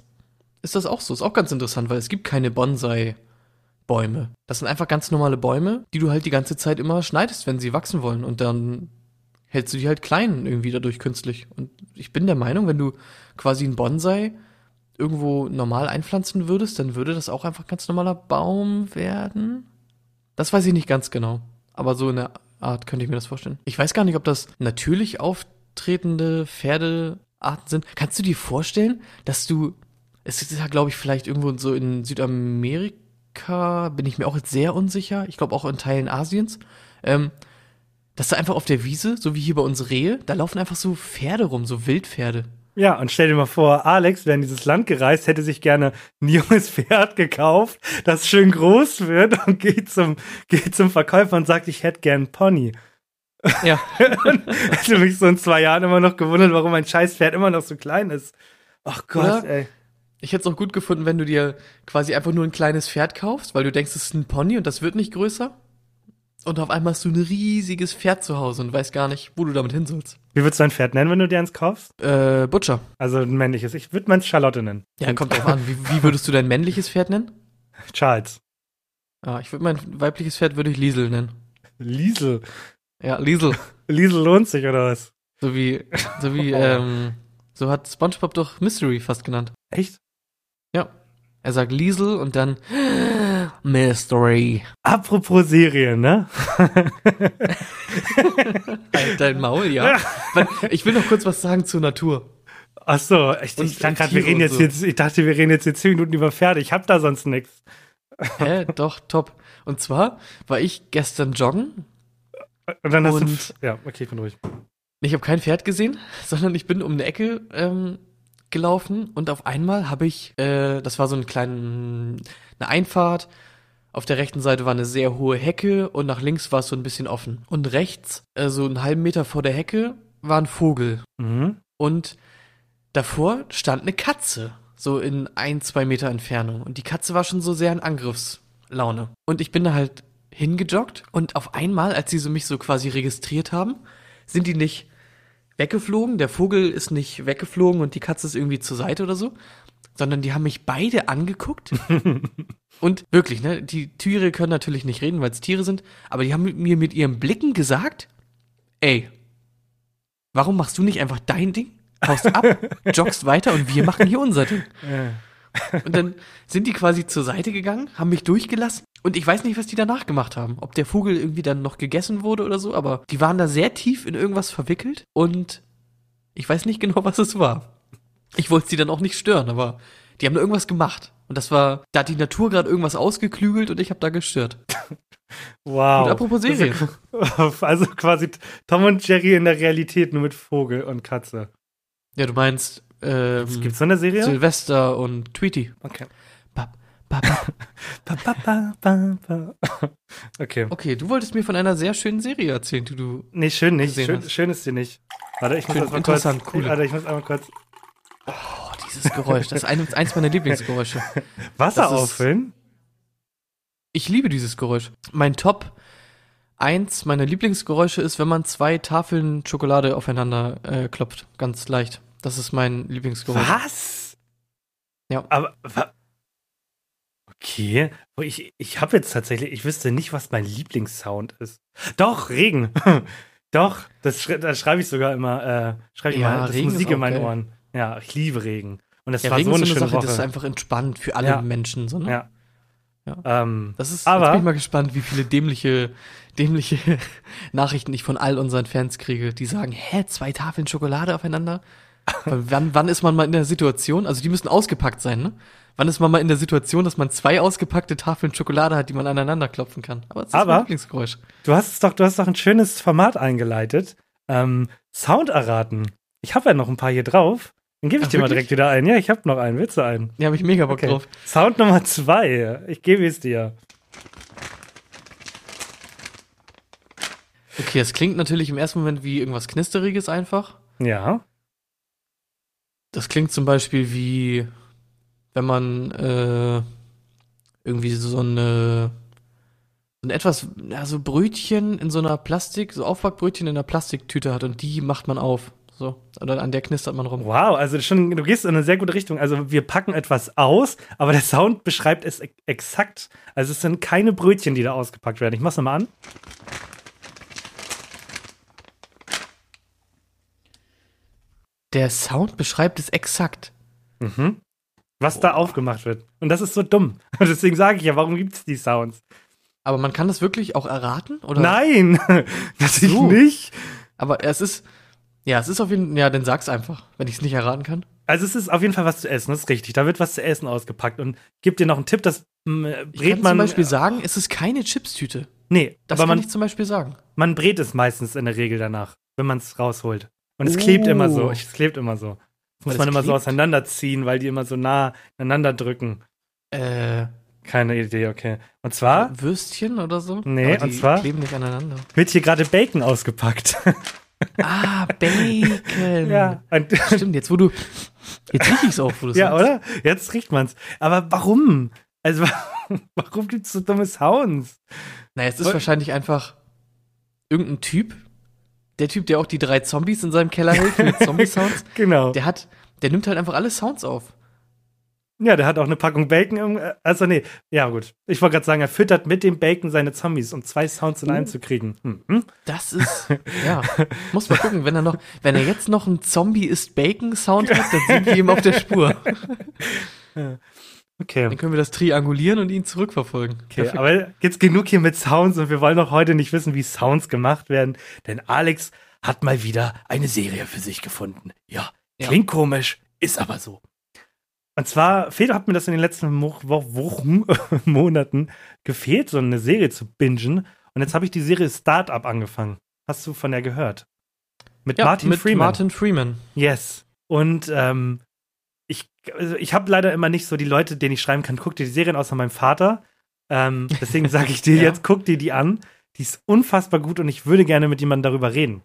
Speaker 1: ist das auch so. Ist auch ganz interessant, weil es gibt keine Bonsai-Bäume. Das sind einfach ganz normale Bäume, die du halt die ganze Zeit immer schneidest, wenn sie wachsen wollen. Und dann hältst du die halt klein irgendwie dadurch künstlich. Und ich bin der Meinung, wenn du quasi einen Bonsai irgendwo normal einpflanzen würdest, dann würde das auch einfach ein ganz normaler Baum werden. Das weiß ich nicht ganz genau. Aber so in der Art könnte ich mir das vorstellen. Ich weiß gar nicht, ob das natürlich auftretende Pferdearten sind. Kannst du dir vorstellen, dass du, es ist ja, glaube ich, vielleicht irgendwo so in Südamerika, bin ich mir auch jetzt sehr unsicher. Ich glaube auch in Teilen Asiens. Ähm, dass da einfach auf der Wiese, so wie hier bei uns Rehe, da laufen einfach so Pferde rum, so Wildpferde.
Speaker 2: Ja, und stell dir mal vor, Alex wäre in dieses Land gereist, hätte sich gerne ein junges Pferd gekauft, das schön groß wird und geht zum, geht zum Verkäufer und sagt, ich hätte gern einen Pony.
Speaker 1: Ja.
Speaker 2: Hätte mich so in zwei Jahren immer noch gewundert, warum mein Scheißpferd immer noch so klein ist. Ach Gott,
Speaker 1: Oder?
Speaker 2: ey.
Speaker 1: Ich hätte es auch gut gefunden, wenn du dir quasi einfach nur ein kleines Pferd kaufst, weil du denkst, es ist ein Pony und das wird nicht größer. Und auf einmal hast du ein riesiges Pferd zu Hause und weißt gar nicht, wo du damit hin sollst.
Speaker 2: Wie würdest du ein Pferd nennen, wenn du dir eins kaufst?
Speaker 1: Äh, Butcher.
Speaker 2: Also ein männliches. Ich würde meins Charlotte nennen.
Speaker 1: Ja, kommt drauf an. Wie, wie würdest du dein männliches Pferd nennen?
Speaker 2: Charles.
Speaker 1: Ah, ich würde mein weibliches Pferd würde ich Liesel nennen.
Speaker 2: Liesel.
Speaker 1: Ja, Liesel.
Speaker 2: Liesel lohnt sich, oder was?
Speaker 1: So wie, so wie, ähm, so hat SpongeBob doch Mystery fast genannt.
Speaker 2: Echt?
Speaker 1: Ja. Er sagt Liesel und dann Mystery.
Speaker 2: Apropos Serien, ne?
Speaker 1: Halt dein Maul, ja. Ich will noch kurz was sagen zur Natur.
Speaker 2: Ach so, ich, ich dachte grad, wir reden jetzt,
Speaker 1: so.
Speaker 2: jetzt, ich dachte, wir reden jetzt hier zehn Minuten über Pferde. Ich hab da sonst nichts.
Speaker 1: Hä, doch, top. Und zwar war ich gestern joggen.
Speaker 2: Und dann hast
Speaker 1: Und-
Speaker 2: du. Ja, okay, ich bin ruhig.
Speaker 1: Ich habe kein Pferd gesehen, sondern ich bin um eine Ecke ähm, gelaufen und auf einmal habe ich, äh, das war so eine kleine eine Einfahrt. Auf der rechten Seite war eine sehr hohe Hecke und nach links war es so ein bisschen offen. Und rechts, äh, so einen halben Meter vor der Hecke, war ein Vogel.
Speaker 2: Mhm.
Speaker 1: Und davor stand eine Katze, so in ein, zwei Meter Entfernung. Und die Katze war schon so sehr in Angriffslaune. Und ich bin da halt hingejoggt und auf einmal, als sie so mich so quasi registriert haben, sind die nicht weggeflogen, der Vogel ist nicht weggeflogen und die Katze ist irgendwie zur Seite oder so, sondern die haben mich beide angeguckt. und wirklich, ne, die Tiere können natürlich nicht reden, weil es Tiere sind, aber die haben mir mit ihren Blicken gesagt, ey, warum machst du nicht einfach dein Ding? Haust ab, joggst weiter und wir machen hier unser Ding. Und dann sind die quasi zur Seite gegangen, haben mich durchgelassen und ich weiß nicht, was die danach gemacht haben. Ob der Vogel irgendwie dann noch gegessen wurde oder so, aber die waren da sehr tief in irgendwas verwickelt und ich weiß nicht genau, was es war. Ich wollte sie dann auch nicht stören, aber die haben da irgendwas gemacht. Und das war, da hat die Natur gerade irgendwas ausgeklügelt und ich habe da gestört.
Speaker 2: Wow.
Speaker 1: Und apropos Serien.
Speaker 2: Also quasi Tom und Jerry in der Realität, nur mit Vogel und Katze.
Speaker 1: Ja, du meinst ähm,
Speaker 2: Gibt's so eine Serie?
Speaker 1: Silvester und Tweety.
Speaker 2: Okay.
Speaker 1: Bap, bap, bap.
Speaker 2: Ba, ba, ba, ba, ba. Okay.
Speaker 1: Okay, du wolltest mir von einer sehr schönen Serie erzählen, die du.
Speaker 2: Nee, schön nicht. Schön, schön ist sie nicht. Warte, ich muss
Speaker 1: Schön,
Speaker 2: erst mal kurz.
Speaker 1: coole.
Speaker 2: Warte, ich muss einmal kurz.
Speaker 1: Oh, dieses Geräusch, das ist ein, eins meiner Lieblingsgeräusche.
Speaker 2: Wasser
Speaker 1: ist-
Speaker 2: auffüllen?
Speaker 1: Ich liebe dieses Geräusch. Mein Top eins meiner Lieblingsgeräusche ist, wenn man zwei Tafeln Schokolade aufeinander äh, klopft. Ganz leicht. Das ist mein Lieblingsgeräusch.
Speaker 2: Was?
Speaker 1: Ja.
Speaker 2: Aber, wa okay. Ich, ich habe jetzt tatsächlich, ich wüsste nicht, was mein Lieblingssound ist. Doch, Regen. Doch, das, das schreibe ich sogar immer, äh, schreibe ich
Speaker 1: Ja,
Speaker 2: mal, das
Speaker 1: Regen
Speaker 2: Musik in meinen
Speaker 1: geil.
Speaker 2: Ohren. Ja, ich liebe Regen. Und es
Speaker 1: Ja,
Speaker 2: war
Speaker 1: Regen
Speaker 2: so eine
Speaker 1: ist so eine
Speaker 2: schöne
Speaker 1: Sache,
Speaker 2: Woche.
Speaker 1: das ist einfach entspannt für alle
Speaker 2: Ja.
Speaker 1: Menschen. So, ne?
Speaker 2: ja.
Speaker 1: Ja.
Speaker 2: Ähm,
Speaker 1: Das ist,
Speaker 2: Aber-
Speaker 1: jetzt bin ich mal gespannt, wie viele dämliche, dämliche Nachrichten ich von all unseren Fans kriege, die sagen, hä, zwei Tafeln Schokolade aufeinander? Wann, wann ist man mal in der Situation, also die müssen ausgepackt sein, ne? Wann ist man mal in der Situation, dass man zwei ausgepackte Tafeln Schokolade hat, die man aneinander klopfen kann? Aber das ist
Speaker 2: Aber-
Speaker 1: mein Lieblingsgeräusch.
Speaker 2: du hast es doch, du hast doch ein schönes Format eingeleitet. Ähm, Sound erraten. Ich habe ja noch ein paar hier drauf. Dann gebe ich
Speaker 1: Ach,
Speaker 2: dir mal
Speaker 1: wirklich?
Speaker 2: direkt wieder einen. Ja, ich habe noch einen. Willst du einen?
Speaker 1: Ja, habe ich mega Bock
Speaker 2: Okay.
Speaker 1: drauf.
Speaker 2: Sound Nummer zwei. Ich gebe es dir.
Speaker 1: Okay, es klingt natürlich im ersten Moment wie irgendwas Knisteriges einfach.
Speaker 2: Ja.
Speaker 1: Das klingt zum Beispiel wie, wenn man äh, irgendwie so eine, so ein etwas, ja, so Brötchen in so einer Plastik, so Aufbackbrötchen in einer Plastiktüte hat und die macht man auf. So. Oder an der knistert man rum.
Speaker 2: Wow, also schon, du gehst in eine sehr gute Richtung. Also wir packen etwas aus, aber der Sound beschreibt es exakt. Also es sind keine Brötchen, die da ausgepackt werden. Ich mach's nochmal an.
Speaker 1: Der Sound beschreibt es exakt.
Speaker 2: Mhm. Was da aufgemacht wird. Und das ist so dumm. Und deswegen sage ich ja, warum gibt's die Sounds?
Speaker 1: Aber man kann das wirklich auch erraten? Oder?
Speaker 2: Nein, natürlich
Speaker 1: so.
Speaker 2: nicht.
Speaker 1: Aber es ist, ja, es ist auf jeden Fall, ja, dann sag's einfach, wenn ich es nicht erraten kann.
Speaker 2: Also es ist auf jeden Fall was zu essen, das ist richtig. Da wird was zu essen ausgepackt. Und ich gebe dir noch einen Tipp, das mm,
Speaker 1: Ich
Speaker 2: brät
Speaker 1: kann
Speaker 2: man.
Speaker 1: zum Beispiel sagen, es ist keine Chipstüte.
Speaker 2: nee,
Speaker 1: Das
Speaker 2: aber
Speaker 1: kann
Speaker 2: man,
Speaker 1: ich zum Beispiel sagen.
Speaker 2: man brät es meistens in der Regel danach, wenn man es rausholt. Und es klebt immer so.
Speaker 1: Oh.
Speaker 2: Es klebt immer so. Das muss man immer so
Speaker 1: klebt?
Speaker 2: auseinanderziehen, weil die immer so nah aneinander drücken.
Speaker 1: Äh,
Speaker 2: Keine Idee, okay. Und zwar
Speaker 1: Würstchen oder so?
Speaker 2: Nee, und zwar-
Speaker 1: kleben nicht aneinander.
Speaker 2: wird hier gerade Bacon ausgepackt.
Speaker 1: Ah, Bacon.
Speaker 2: ja. Und,
Speaker 1: Stimmt, jetzt wo du. Jetzt riech ich's auch, wo du
Speaker 2: ja,
Speaker 1: sagst.
Speaker 2: oder? Jetzt riecht man's. Aber warum? Also, warum gibt's so dumme Sounds?
Speaker 1: Naja, es ist
Speaker 2: Und-
Speaker 1: wahrscheinlich einfach irgendein Typ. Der Typ, der auch die drei Zombies in seinem Keller hält mit Zombie-Sounds.
Speaker 2: Genau.
Speaker 1: Der hat, der nimmt halt einfach alle Sounds auf.
Speaker 2: Ja, der hat auch eine Packung Bacon im. äh, Also, nee, ja, gut. Ich wollte gerade sagen, er füttert mit dem Bacon seine Zombies, um zwei Sounds in einen zu kriegen. Mhm.
Speaker 1: Das ist, ja. Muss mal gucken, wenn er noch, wenn er jetzt noch einen Zombie ist Bacon-Sound hat, dann sind wir ihm auf der Spur.
Speaker 2: Okay.
Speaker 1: Dann können wir das triangulieren und ihn zurückverfolgen.
Speaker 2: Okay,
Speaker 1: Perfekt.
Speaker 2: aber jetzt genug hier mit Sounds und wir wollen auch heute nicht wissen, wie Sounds gemacht werden, denn Alex hat mal wieder eine Serie für sich gefunden. Ja,
Speaker 1: Ja.
Speaker 2: klingt komisch, ist aber so. Und zwar, Feder hat mir das in den letzten Wochen, Monaten gefehlt, so eine Serie zu bingen. Und jetzt habe ich die Serie Startup angefangen. Hast du von der gehört? Mit
Speaker 1: ja,
Speaker 2: Martin
Speaker 1: mit
Speaker 2: Freeman.
Speaker 1: Martin Freeman.
Speaker 2: Yes. Und ähm, ich, also ich habe leider immer nicht so die Leute, denen ich schreiben kann, guck dir die Serien außer meinem Vater. Ähm, deswegen sage ich dir
Speaker 1: Ja.
Speaker 2: jetzt, guck dir die an. Die ist unfassbar gut und ich würde gerne mit jemandem darüber reden.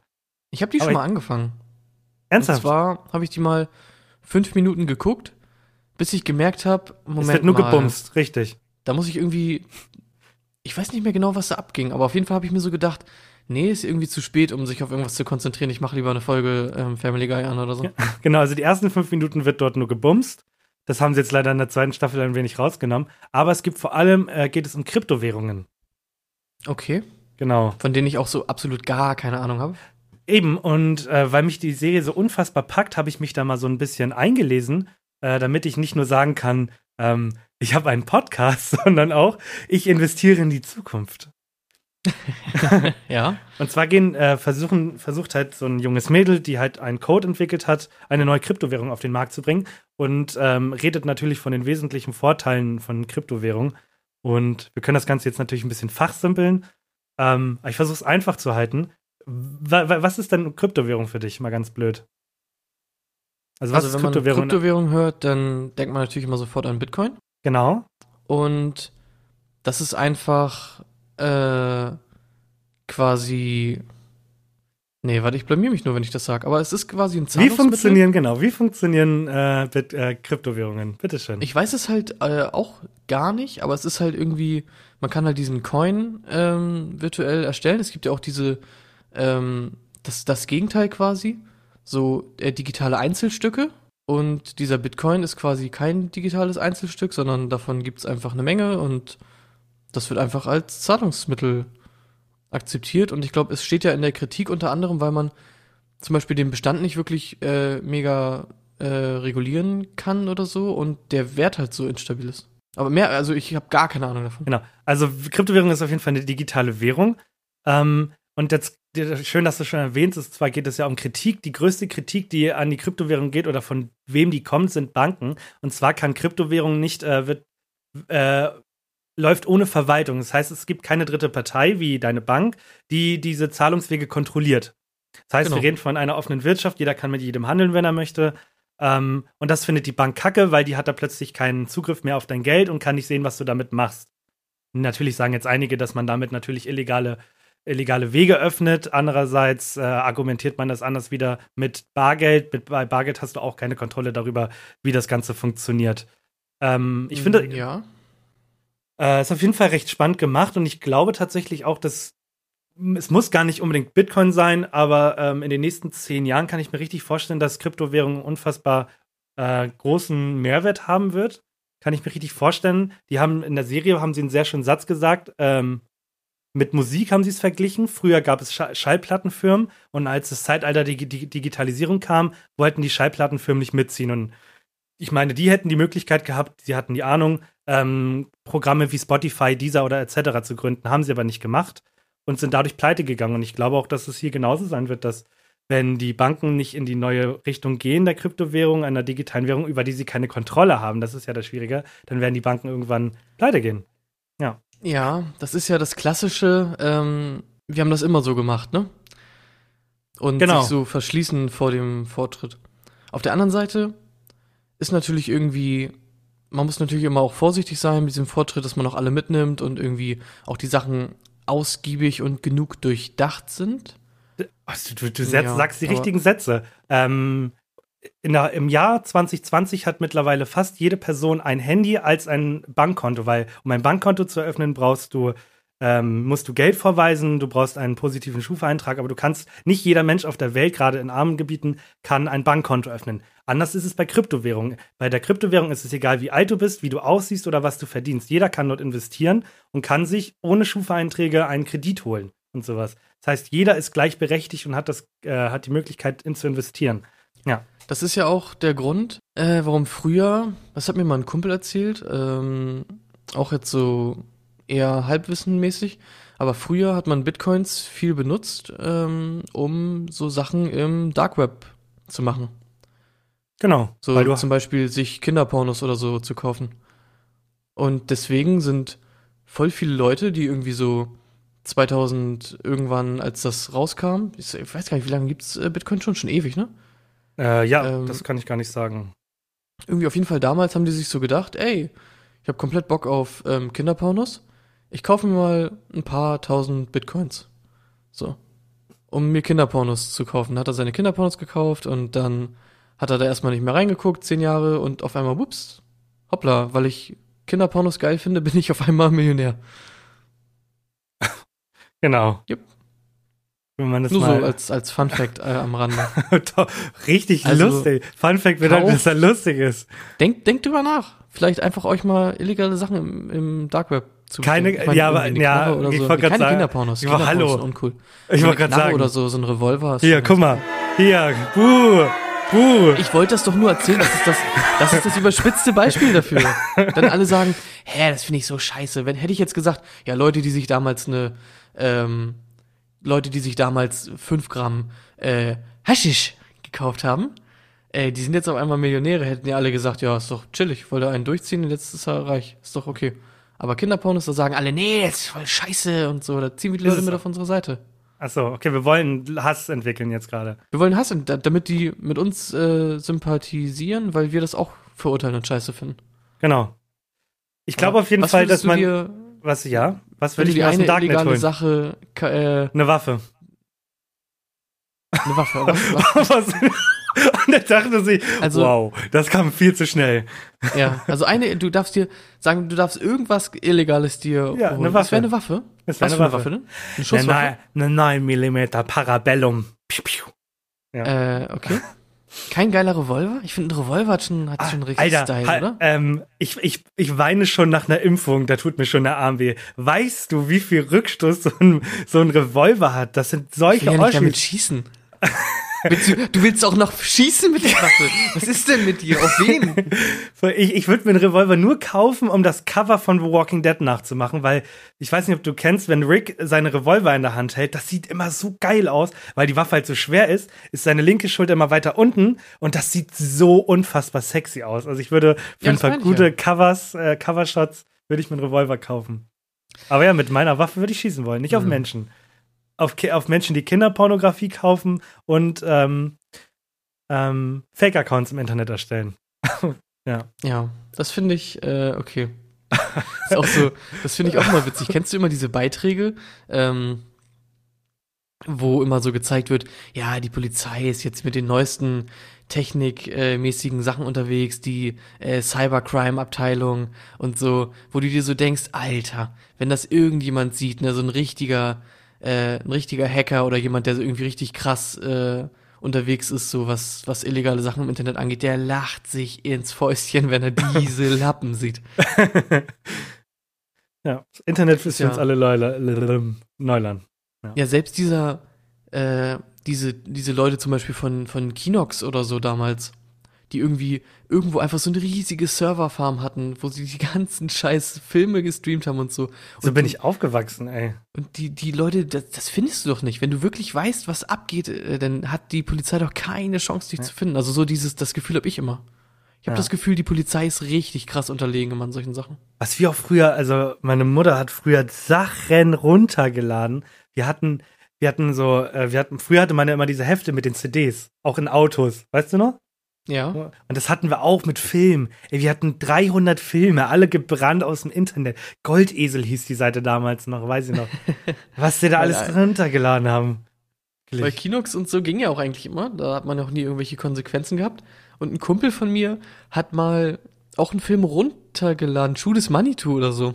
Speaker 1: Ich habe die
Speaker 2: Aber
Speaker 1: schon mal angefangen.
Speaker 2: Ernsthaft?
Speaker 1: Und zwar habe ich die mal fünf Minuten geguckt, bis ich gemerkt habe, Moment
Speaker 2: es wird nur
Speaker 1: mal,
Speaker 2: gebumst, richtig.
Speaker 1: da muss ich irgendwie, ich weiß nicht mehr genau, was da abging, aber auf jeden Fall habe ich mir so gedacht, nee, ist irgendwie zu spät, um sich auf irgendwas zu konzentrieren. Ich mache lieber eine Folge ähm, Family Guy an oder so.
Speaker 2: Ja. Genau, also die ersten fünf Minuten wird dort nur gebumst. Das haben sie jetzt leider in der zweiten Staffel ein wenig rausgenommen. Aber es gibt vor allem, äh, geht es um Kryptowährungen.
Speaker 1: Okay.
Speaker 2: Genau.
Speaker 1: Von denen ich auch so absolut gar keine Ahnung habe.
Speaker 2: Eben, und äh, weil mich die Serie so unfassbar packt, habe ich mich da mal so ein bisschen eingelesen, äh, damit ich nicht nur sagen kann, ähm, ich habe einen Podcast, sondern auch, ich investiere in die Zukunft.
Speaker 1: Ja.
Speaker 2: Und zwar gehen, äh, versuchen, versucht halt so ein junges Mädel, die halt einen Code entwickelt hat, eine neue Kryptowährung auf den Markt zu bringen und ähm, redet natürlich von den wesentlichen Vorteilen von Kryptowährung. Und wir können das Ganze jetzt natürlich ein bisschen fachsimpeln. Ähm, ich versuche es einfach zu halten. Wa was ist denn Kryptowährung für dich? Mal ganz blöd. Also, was
Speaker 1: Also wenn man
Speaker 2: Kryptowährung?
Speaker 1: Hört, dann denkt man natürlich immer sofort an Bitcoin.
Speaker 2: genau.
Speaker 1: Und das ist einfach äh, quasi Nee, warte, ich blamier mich nur, wenn ich das sage. Aber es ist quasi ein
Speaker 2: Wie
Speaker 1: Zahlungsmittel.
Speaker 2: funktionieren, genau, wie funktionieren äh, Bit, äh, Kryptowährungen? Bitteschön.
Speaker 1: Ich weiß es halt äh, auch gar nicht, aber es ist halt irgendwie, man kann halt diesen Coin ähm, virtuell erstellen. Es gibt ja auch diese, ähm, das, das Gegenteil quasi, so äh, digitale Einzelstücke. Und dieser Bitcoin ist quasi kein digitales Einzelstück, sondern davon gibt es einfach eine Menge und das wird einfach als Zahlungsmittel akzeptiert. Und ich glaube, es steht ja in der Kritik unter anderem, weil man zum Beispiel den Bestand nicht wirklich äh, mega äh, regulieren kann oder so und der Wert halt so instabil ist. Aber mehr, also ich habe gar keine Ahnung davon.
Speaker 2: Genau. Also Kryptowährung ist auf jeden Fall eine digitale Währung. Ähm, und jetzt schön, dass du schon erwähnst, und zwar geht es ja um Kritik. Die größte Kritik, die an die Kryptowährung geht oder von wem die kommt, sind Banken. Und zwar kann Kryptowährung nicht, äh, wird, äh, läuft ohne Verwaltung. Das heißt, es gibt keine dritte Partei wie deine Bank, die diese Zahlungswege kontrolliert. Das heißt,
Speaker 1: Genau.
Speaker 2: wir reden von einer offenen Wirtschaft, jeder kann mit jedem handeln, wenn er möchte. Ähm, und das findet die Bank kacke, weil die hat da plötzlich keinen Zugriff mehr auf dein Geld und kann nicht sehen, was du damit machst. Natürlich sagen jetzt einige, dass man damit natürlich illegale, illegale Wege öffnet. Andererseits äh, argumentiert man das anders wieder mit Bargeld. Mit, bei Bargeld hast du auch keine Kontrolle darüber, wie das Ganze funktioniert. Ähm, ich finde,
Speaker 1: Mm, Ja.
Speaker 2: äh, ist auf jeden Fall recht spannend gemacht und ich glaube tatsächlich auch, dass es muss gar nicht unbedingt Bitcoin sein, aber ähm, in den nächsten zehn Jahren kann ich mir richtig vorstellen, dass Kryptowährungen unfassbar äh, großen Mehrwert haben wird. Kann ich mir richtig vorstellen. Die haben in der Serie haben sie einen sehr schönen Satz gesagt. Ähm, mit Musik haben sie es verglichen. Früher gab es Scha Schallplattenfirmen und als das Zeitalter der Digi Digitalisierung kam, wollten die Schallplattenfirmen nicht mitziehen. Und ich meine, die hätten die Möglichkeit gehabt, sie hatten die Ahnung, ähm, Programme wie Spotify, Deezer oder etc. zu gründen, haben sie aber nicht gemacht und sind dadurch pleite gegangen. Und ich glaube auch, dass es hier genauso sein wird, dass wenn die Banken nicht in die neue Richtung gehen der Kryptowährung, einer digitalen Währung, über die sie keine Kontrolle haben, das ist ja das Schwierige, dann werden die Banken irgendwann pleite gehen.
Speaker 1: Ja, das ist ja das klassische, ähm, wir haben das immer so gemacht, ne? Und
Speaker 2: Genau.
Speaker 1: sich so verschließen vor dem Vortritt. Auf der anderen Seite ist natürlich irgendwie, man muss natürlich immer auch vorsichtig sein mit diesem Vortritt, dass man auch alle mitnimmt und irgendwie auch die Sachen ausgiebig und genug durchdacht sind.
Speaker 2: Also, du, du setz,
Speaker 1: Ja,
Speaker 2: sagst die richtigen Sätze. Ähm, der, Im Jahr 2020 hat mittlerweile fast jede Person ein Handy als ein Bankkonto, weil um ein Bankkonto zu eröffnen, brauchst du, ähm, musst du Geld vorweisen, du brauchst einen positiven Schufa-Eintrag, aber du kannst, nicht jeder Mensch auf der Welt, gerade in armen Gebieten, kann ein Bankkonto öffnen. Anders ist es bei Kryptowährungen. Bei der Kryptowährung ist es egal, wie alt du bist, wie du aussiehst oder was du verdienst. Jeder kann dort investieren und kann sich ohne Schufa-Einträge einen Kredit holen und sowas. Das heißt, jeder ist gleichberechtigt und hat, das, äh, hat die Möglichkeit, in zu investieren. Ja.
Speaker 1: Das ist ja auch der Grund, äh, warum früher, das hat mir mal ein Kumpel erzählt, ähm, auch jetzt so eher halbwissenmäßig, aber früher hat man Bitcoins viel benutzt, ähm, um so Sachen im Dark Web zu machen.
Speaker 2: Genau.
Speaker 1: So
Speaker 2: weil du,
Speaker 1: zum Beispiel sich Kinderpornos oder so zu kaufen. Und deswegen sind voll viele Leute, die irgendwie so 2000 irgendwann, als das rauskam, ich weiß gar nicht, wie lange gibt's äh, Bitcoin schon? Schon ewig, ne?
Speaker 2: Äh, ja,
Speaker 1: ähm,
Speaker 2: das kann ich gar nicht sagen.
Speaker 1: irgendwie auf jeden Fall damals haben die sich so gedacht, ey, ich habe komplett Bock auf ähm, Kinderpornos. Ich kaufe mir mal ein paar tausend Bitcoins. So. Um mir Kinderpornos zu kaufen. Hat er seine Kinderpornos gekauft und dann hat er da erstmal nicht mehr reingeguckt, zehn Jahre und auf einmal, whoops, hoppla, weil ich Kinderpornos geil finde, bin ich auf einmal Millionär.
Speaker 2: Genau.
Speaker 1: Jupp.
Speaker 2: Wenn man das
Speaker 1: Nur so
Speaker 2: mal
Speaker 1: als, als Fun Fact äh, am Rande.
Speaker 2: richtig
Speaker 1: Also,
Speaker 2: lustig. Fun Fact bedeutet, dass er lustig ist.
Speaker 1: Denkt, denkt drüber nach. Vielleicht einfach euch mal illegale Sachen im, im Dark Web zu
Speaker 2: Keine-
Speaker 1: meine,
Speaker 2: ja, aber- ja,
Speaker 1: oder
Speaker 2: ich
Speaker 1: so.
Speaker 2: wollte
Speaker 1: Keine
Speaker 2: sagen-
Speaker 1: Kinderpornos.
Speaker 2: ich war- hallo.
Speaker 1: uncool.
Speaker 2: Ich
Speaker 1: So
Speaker 2: wollte gerade sagen.
Speaker 1: Oder so, so ein Revolver.
Speaker 2: Hier, guck mal. Hier, buh, buh.
Speaker 1: Ich wollte das doch nur erzählen, das ist das, das ist das überspitzte Beispiel dafür. Dann alle sagen, hä, das finde ich so scheiße. Wenn, hätte ich jetzt gesagt, ja, Leute, die sich damals eine, ähm, Leute, die sich damals 5 Gramm äh, Haschisch gekauft haben, äh, die sind jetzt auf einmal Millionäre, hätten ja alle gesagt, ja, ist doch chillig, ich wollte einen durchziehen und jetzt ist er reich. Ist doch okay. Aber Kinderpornos, da sagen alle, nee, das ist voll scheiße und so. Da ziehen wir die Leute mit auf unsere Seite.
Speaker 2: Achso, okay, wir wollen Hass entwickeln jetzt gerade.
Speaker 1: Wir wollen Hass, da- damit die mit uns äh, sympathisieren, weil wir das auch verurteilen und scheiße finden.
Speaker 2: Genau. Ich glaube auf jeden
Speaker 1: Was
Speaker 2: Fall, dass man. was, ja? Was würde ich mir aus dem
Speaker 1: eine
Speaker 2: Darknet
Speaker 1: illegale
Speaker 2: holen?
Speaker 1: Sache, äh,
Speaker 2: Eine Waffe.
Speaker 1: Eine Waffe. Was, was?
Speaker 2: Und er dachte sich, also, wow, das kam viel zu schnell.
Speaker 1: Ja, also eine, du darfst dir sagen, du darfst irgendwas Illegales dir
Speaker 2: Ja,
Speaker 1: holen.
Speaker 2: eine Waffe.
Speaker 1: Das wäre eine Waffe?
Speaker 2: Das wäre eine
Speaker 1: für
Speaker 2: Waffe.
Speaker 1: denn? Eine
Speaker 2: Eine
Speaker 1: Schusswaffe?
Speaker 2: 9 mm Parabellum. Piu, piu.
Speaker 1: Äh, okay. Kein geiler Revolver? Ich finde, ein Revolver hat schon, hat schon richtig
Speaker 2: Alter,
Speaker 1: Style,
Speaker 2: halt,
Speaker 1: oder?
Speaker 2: ähm, ich, ich, ich weine schon nach einer Impfung, da tut mir schon der Arm weh. Weißt du, wie viel Rückstoß so ein, so ein Revolver hat? Das sind
Speaker 1: Ich
Speaker 2: solche
Speaker 1: will ja nicht damit schießen. du, willst auch noch schießen mit der Waffe? Was ist denn mit dir? Auf wen?
Speaker 2: Ich, ich würde mir einen Revolver nur kaufen, um das Cover von The Walking Dead nachzumachen, weil ich weiß nicht, ob du kennst, wenn Rick seine Revolver in der Hand hält, das sieht immer so geil aus, weil die Waffe halt so schwer ist, ist seine linke Schulter immer weiter unten und das sieht so unfassbar sexy aus. Also ich würde für
Speaker 1: Ja,
Speaker 2: ein paar gute
Speaker 1: ja.
Speaker 2: Covers, äh, Covershots, würde ich mir einen Revolver kaufen. Aber ja, mit meiner Waffe würde ich schießen wollen, nicht auf
Speaker 1: Mhm.
Speaker 2: Menschen. Auf, auf Menschen, die Kinderpornografie kaufen und ähm, ähm, Fake-Accounts im Internet erstellen.
Speaker 1: Ja, das finde ich, äh, okay. ist auch so, das finde ich auch immer witzig. Kennst du immer diese Beiträge, ähm, wo immer so gezeigt wird, ja, die Polizei ist jetzt mit den neuesten technikmäßigen Sachen unterwegs, die äh, Cybercrime-Abteilung und so, wo du dir so denkst, Alter, wenn das irgendjemand sieht, ne, so ein richtiger, äh, ein richtiger Hacker oder jemand, der so irgendwie richtig krass äh, unterwegs ist, so was, was illegale Sachen im Internet angeht, der lacht sich ins Fäustchen, wenn er diese Lappen sieht.
Speaker 2: Ja, das Internet ist für
Speaker 1: Ja.
Speaker 2: uns alle Neuland.
Speaker 1: Ja, selbst dieser, äh, diese, diese Leute zum Beispiel von, von Kinox oder so damals, die irgendwie irgendwo einfach so eine riesige Serverfarm hatten, wo sie die ganzen scheiß Filme gestreamt haben und so.
Speaker 2: So
Speaker 1: und
Speaker 2: bin
Speaker 1: du-
Speaker 2: ich aufgewachsen, ey.
Speaker 1: Und die, die Leute, das, das findest du doch nicht. Wenn du wirklich weißt, was abgeht, äh, dann hat die Polizei doch keine Chance, dich zu finden. Also so dieses, das Gefühl habe ich immer. Ich habe
Speaker 2: Ja.
Speaker 1: das Gefühl, die Polizei ist richtig krass unterlegen immer an solchen Sachen.
Speaker 2: Was wir auch früher, also meine Mutter hat früher Sachen runtergeladen. Wir hatten, wir hatten so, äh, wir hatten, früher hatte man ja immer diese Hefte mit den CDs, auch in Autos, weißt du noch?
Speaker 1: Ja.
Speaker 2: Und das hatten wir auch mit Filmen. Wir hatten 300 Filme, alle gebrannt aus dem Internet. Goldesel hieß die Seite damals noch, weiß ich noch. Was die da alles
Speaker 1: äh,
Speaker 2: runtergeladen haben.
Speaker 1: Bei Kinox und so ging ja auch eigentlich immer. Da hat man auch nie irgendwelche Konsequenzen gehabt. Und ein Kumpel von mir hat mal auch einen Film runtergeladen, Schuh des Manitou oder so.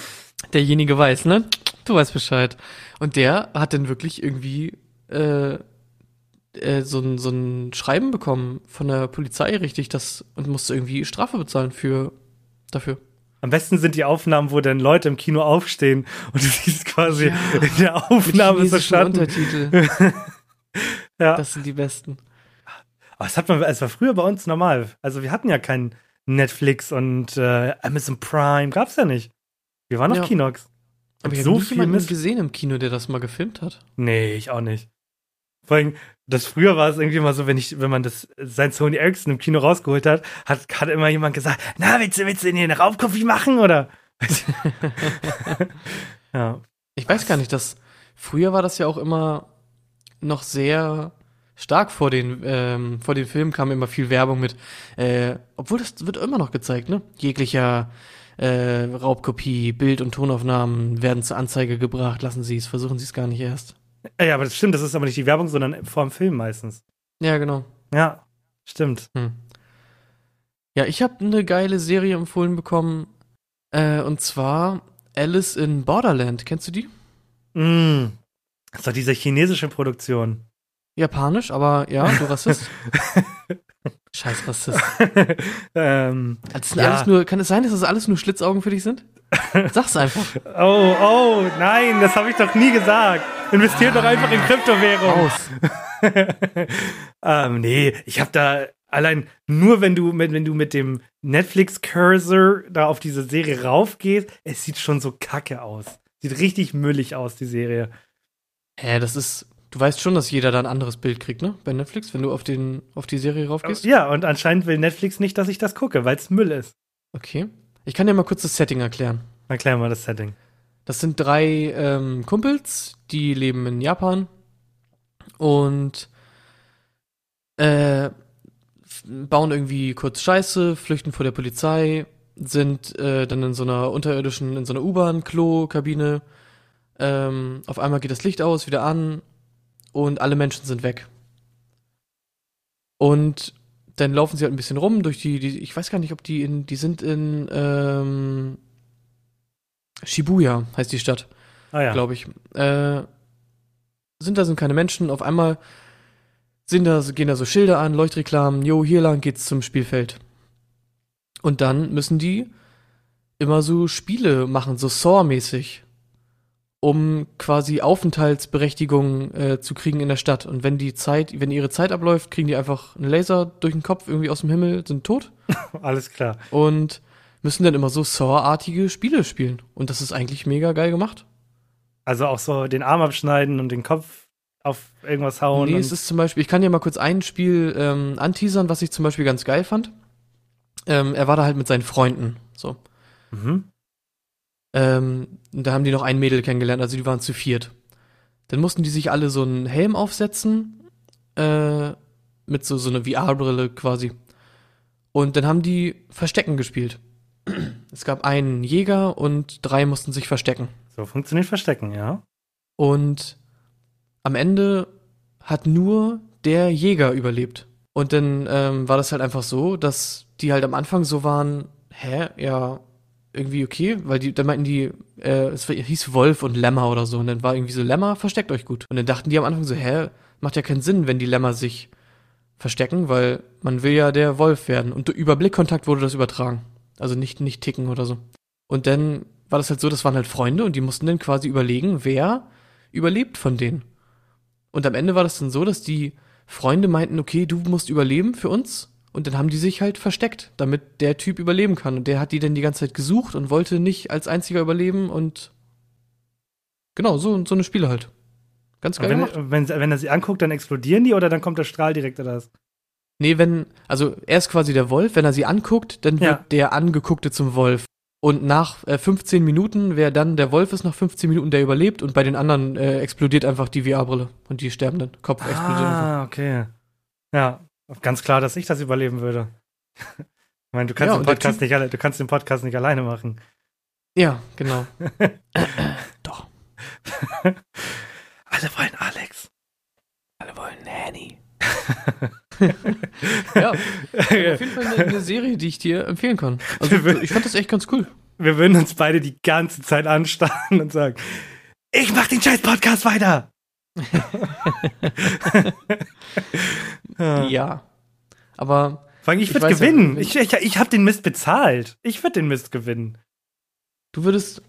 Speaker 1: Derjenige weiß, ne? Du weißt Bescheid. Und der hat dann wirklich irgendwie äh, äh, so, ein, so ein Schreiben bekommen von der Polizei, richtig, das und musste irgendwie Strafe bezahlen für dafür.
Speaker 2: Am besten sind die Aufnahmen, wo dann Leute im Kino aufstehen und du siehst quasi
Speaker 1: Ja,
Speaker 2: in der
Speaker 1: Mit
Speaker 2: Aufnahme so
Speaker 1: chinesischen
Speaker 2: Schatten.
Speaker 1: Untertitel.
Speaker 2: Ja.
Speaker 1: Das sind die besten.
Speaker 2: Aber das hat man, es war früher bei uns normal. Also wir hatten ja kein Netflix und äh, Amazon Prime, gab's ja nicht. Wir waren auf
Speaker 1: Ja.
Speaker 2: Kinox.
Speaker 1: Aber ich
Speaker 2: so
Speaker 1: habe nie
Speaker 2: viel
Speaker 1: gesehen im Kino, der das mal gefilmt hat.
Speaker 2: Nee, ich auch nicht. Vor allem, das früher war es irgendwie mal so, wenn ich, wenn man das sein Sony Ericsson im Kino rausgeholt hat, hat, hat immer jemand gesagt, na, willst du, willst du denn hier eine Raubkopie machen oder? ja.
Speaker 1: Ich weiß gar nicht, dass früher war das ja auch immer noch sehr stark vor den ähm, vor den Filmen kam immer viel Werbung mit, äh, obwohl das wird immer noch gezeigt, ne? Jeglicher äh, Raubkopie, Bild- und Tonaufnahmen werden zur Anzeige gebracht. Lassen Sie es, versuchen Sie es gar nicht erst.
Speaker 2: Ja, aber das stimmt, das ist aber nicht die Werbung, sondern vor dem Film meistens.
Speaker 1: Ja, genau.
Speaker 2: Ja, stimmt.
Speaker 1: Hm. Ja, ich habe eine geile Serie empfohlen bekommen, äh, und zwar Alice in Borderland. Kennst du die?
Speaker 2: Mm. Das ist doch diese chinesische Produktion.
Speaker 1: Japanisch, aber ja, du Rassist. Scheiß Rassist.
Speaker 2: ähm,
Speaker 1: sind
Speaker 2: Ja.
Speaker 1: alles nur, kann es sein, dass das alles nur Schlitzaugen für dich sind? Sag's einfach.
Speaker 2: oh, oh, nein, das habe ich doch nie gesagt. Investiert doch einfach in Kryptowährung.
Speaker 1: Raus.
Speaker 2: ähm, nee, ich habe da allein nur wenn du mit, wenn du mit dem Netflix Cursor da auf diese Serie raufgehst, es sieht schon so kacke aus. Sieht richtig müllig aus die Serie.
Speaker 1: Hä, das ist, du weißt schon, dass jeder da ein anderes Bild kriegt, ne? Bei Netflix, wenn du auf den, auf die Serie raufgehst?
Speaker 2: Ja, und anscheinend will Netflix nicht, dass ich das gucke, weil es Müll ist.
Speaker 1: Okay. Ich kann dir mal kurz das Setting erklären.
Speaker 2: Erklär mal das Setting.
Speaker 1: Das sind drei ähm, Kumpels, die leben in Japan und äh, bauen irgendwie kurz Scheiße, flüchten vor der Polizei, sind äh, dann in so einer unterirdischen, in so einer U-Bahn-Klo-Kabine. Ähm, auf einmal geht das Licht aus, wieder an und alle Menschen sind weg. Und dann laufen sie halt ein bisschen rum durch die, die ich weiß gar nicht, ob die in, die sind in ähm, Shibuya, heißt die Stadt,
Speaker 2: Ah ja.
Speaker 1: glaube ich. Äh, sind da sind keine Menschen, auf einmal sind da, gehen da so Schilder an, Leuchtreklamen, jo, hier lang geht's zum Spielfeld. Und dann müssen die immer so Spiele machen, so Saw-mäßig, um quasi Aufenthaltsberechtigung äh, zu kriegen in der Stadt. Und wenn die Zeit, wenn ihre Zeit abläuft, kriegen die einfach einen Laser durch den Kopf irgendwie aus dem Himmel, sind tot
Speaker 2: Alles klar.
Speaker 1: und müssen dann immer so Saw-artige Spiele spielen. Und das ist eigentlich mega geil gemacht.
Speaker 2: Also auch so den Arm abschneiden und den Kopf auf irgendwas hauen.
Speaker 1: Nee, es ist zum Beispiel, ich kann dir mal kurz ein Spiel ähm, anteasern, was ich zum Beispiel ganz geil fand. Ähm, er war da halt mit seinen Freunden. So.
Speaker 2: mhm.
Speaker 1: Ähm, da haben die noch ein Mädel kennengelernt, also die waren zu viert. Dann mussten die sich alle so einen Helm aufsetzen, äh, mit so, so einer VR-Brille quasi. Und dann haben die Verstecken gespielt. Es gab einen Jäger und drei mussten sich verstecken.
Speaker 2: So funktioniert Verstecken, ja.
Speaker 1: Und am Ende hat nur der Jäger überlebt. Und dann ähm, war das halt einfach so, dass die halt am Anfang so waren, hä, ja, irgendwie okay, weil die, dann meinten die, äh, es hieß Wolf und Lämmer oder so, und dann war irgendwie so, Lämmer, versteckt euch gut. Und dann dachten die am Anfang so, hä, macht ja keinen Sinn, wenn die Lämmer sich verstecken, weil man will ja der Wolf werden. Und über Blickkontakt wurde das übertragen. Also nicht, nicht ticken oder so. Und dann war das halt so, das waren halt Freunde und die mussten dann quasi überlegen, wer überlebt von denen. Und am Ende war das dann so, dass die Freunde meinten, okay, du musst überleben für uns. Und dann haben die sich halt versteckt, damit der Typ überleben kann. Und der hat die dann die ganze Zeit gesucht und wollte nicht als einziger überleben und genau, so, so eine Spiele halt. Ganz geil gemacht.
Speaker 2: wenn, wenn, wenn er sie anguckt, dann explodieren die oder dann kommt der Strahl direkt oder das?
Speaker 1: Nee, wenn, also er ist quasi der Wolf, wenn er sie anguckt, dann wird
Speaker 2: Ja.
Speaker 1: der Angeguckte zum Wolf. Und nach äh, 15 Minuten, wer dann der Wolf ist, nach 15 Minuten, der überlebt und bei den anderen äh, explodiert einfach die VR-Brille und die sterben dann. Kopf explodiert einfach.
Speaker 2: Ah, okay. Ja, ganz klar, dass ich das überleben würde. ich meine, du kannst,
Speaker 1: Ja,
Speaker 2: den Podcast nicht alle, du kannst den Podcast nicht alleine machen.
Speaker 1: Ja, genau. Doch.
Speaker 2: Alle wollen Alex.
Speaker 1: Alle wollen Nanny. ja, auf jeden Fall eine, eine Serie, die ich dir empfehlen kann. Also ich fand das echt ganz cool.
Speaker 2: Wir würden uns beide die ganze Zeit anstarren und sagen, ich mach den scheiß Podcast weiter. ja.
Speaker 1: Aber
Speaker 2: Vor allem, ich
Speaker 1: Ich
Speaker 2: würde gewinnen. ich ich, ich habe den Mist bezahlt. Ich würde den Mist gewinnen.
Speaker 1: du würdest.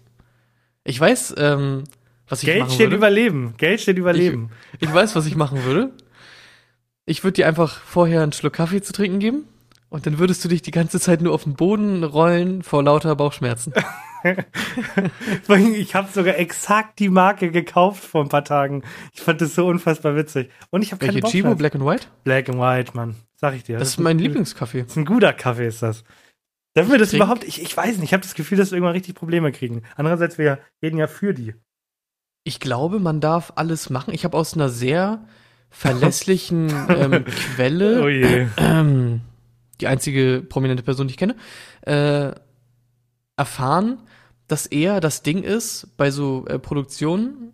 Speaker 1: Ich weiß, ähm, was ich
Speaker 2: Geld
Speaker 1: machen
Speaker 2: steht
Speaker 1: würde.
Speaker 2: überleben. Geld steht überleben.
Speaker 1: Ich weiß, was ich machen würde. Ich würde dir einfach vorher einen Schluck Kaffee zu trinken geben und dann würdest du dich die ganze Zeit nur auf den Boden rollen vor lauter Bauchschmerzen.
Speaker 2: Ich habe sogar exakt die Marke gekauft vor ein paar Tagen. Ich fand das so unfassbar witzig. Und ich habe keine
Speaker 1: Welche Chibo. Black and White?
Speaker 2: Black and White, Mann. Sag ich dir.
Speaker 1: Das ist mein
Speaker 2: ein-
Speaker 1: Lieblingskaffee.
Speaker 2: Das ist ein guter Kaffee, ist das. Dürfen wir das
Speaker 1: Trink.
Speaker 2: überhaupt? Ich, ich weiß nicht. Ich habe das Gefühl, dass wir irgendwann richtig Probleme kriegen. Andererseits, wir reden ja für die.
Speaker 1: Ich glaube, man darf alles machen. Ich habe aus einer sehr verlässlichen ähm, Quelle
Speaker 2: Oh je.
Speaker 1: ähm, die einzige prominente Person, die ich kenne, äh, erfahren, dass eher das Ding ist bei so äh, Produktionen,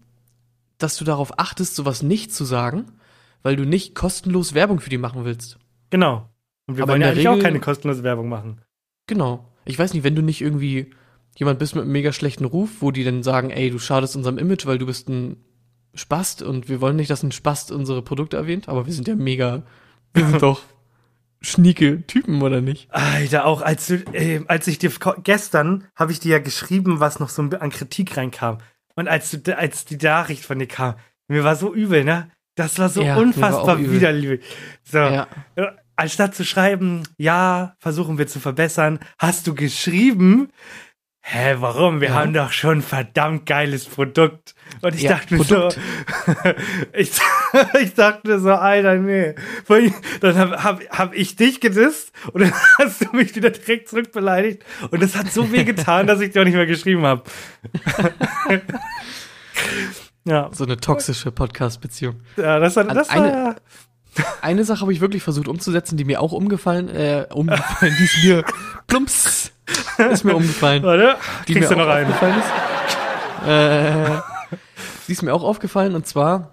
Speaker 1: dass du darauf achtest, sowas nicht zu sagen, weil du nicht kostenlos Werbung für die machen willst.
Speaker 2: Genau. Und wir
Speaker 1: Aber
Speaker 2: wollen ja eigentlich auch keine kostenlose Werbung machen.
Speaker 1: Genau. Ich weiß nicht, wenn du nicht irgendwie jemand bist mit einem mega schlechten Ruf, wo die dann sagen, ey, du schadest unserem Image, weil du bist ein Spast und wir wollen nicht, dass ein Spast unsere Produkte erwähnt, aber wir sind ja mega, wir sind doch schnieke Typen, oder nicht?
Speaker 2: Alter, auch als du, äh, als ich dir gestern habe ich dir ja geschrieben, was noch so an Kritik reinkam. Und als du, als die Nachricht von dir kam, mir war so übel, ne? Das war so
Speaker 1: Ja, war
Speaker 2: unfassbar
Speaker 1: übel.
Speaker 2: widerlich. So,
Speaker 1: Ja.
Speaker 2: äh, anstatt zu schreiben, ja, versuchen wir zu verbessern, hast du geschrieben, hä, warum? Wir
Speaker 1: Ja.
Speaker 2: haben doch schon ein verdammt geiles Produkt. Und ich
Speaker 1: Ja,
Speaker 2: dachte mir
Speaker 1: Produkt.
Speaker 2: so, ich, ich dachte mir so, Alter, nee. Dann habe hab, hab ich dich gedisst und dann hast du mich wieder direkt zurückbeleidigt. Und das hat so weh getan, dass ich dir auch nicht mehr geschrieben habe. ja,
Speaker 1: So eine toxische Podcast-Beziehung.
Speaker 2: ja, das war,
Speaker 1: An
Speaker 2: das
Speaker 1: eine-
Speaker 2: war,
Speaker 1: Eine Sache habe ich wirklich versucht umzusetzen, die mir auch umgefallen, äh, umgefallen, die ist mir, plumps, ist mir umgefallen.
Speaker 2: warte,
Speaker 1: die
Speaker 2: kriegst du noch einen.
Speaker 1: Äh, die ist mir auch aufgefallen und zwar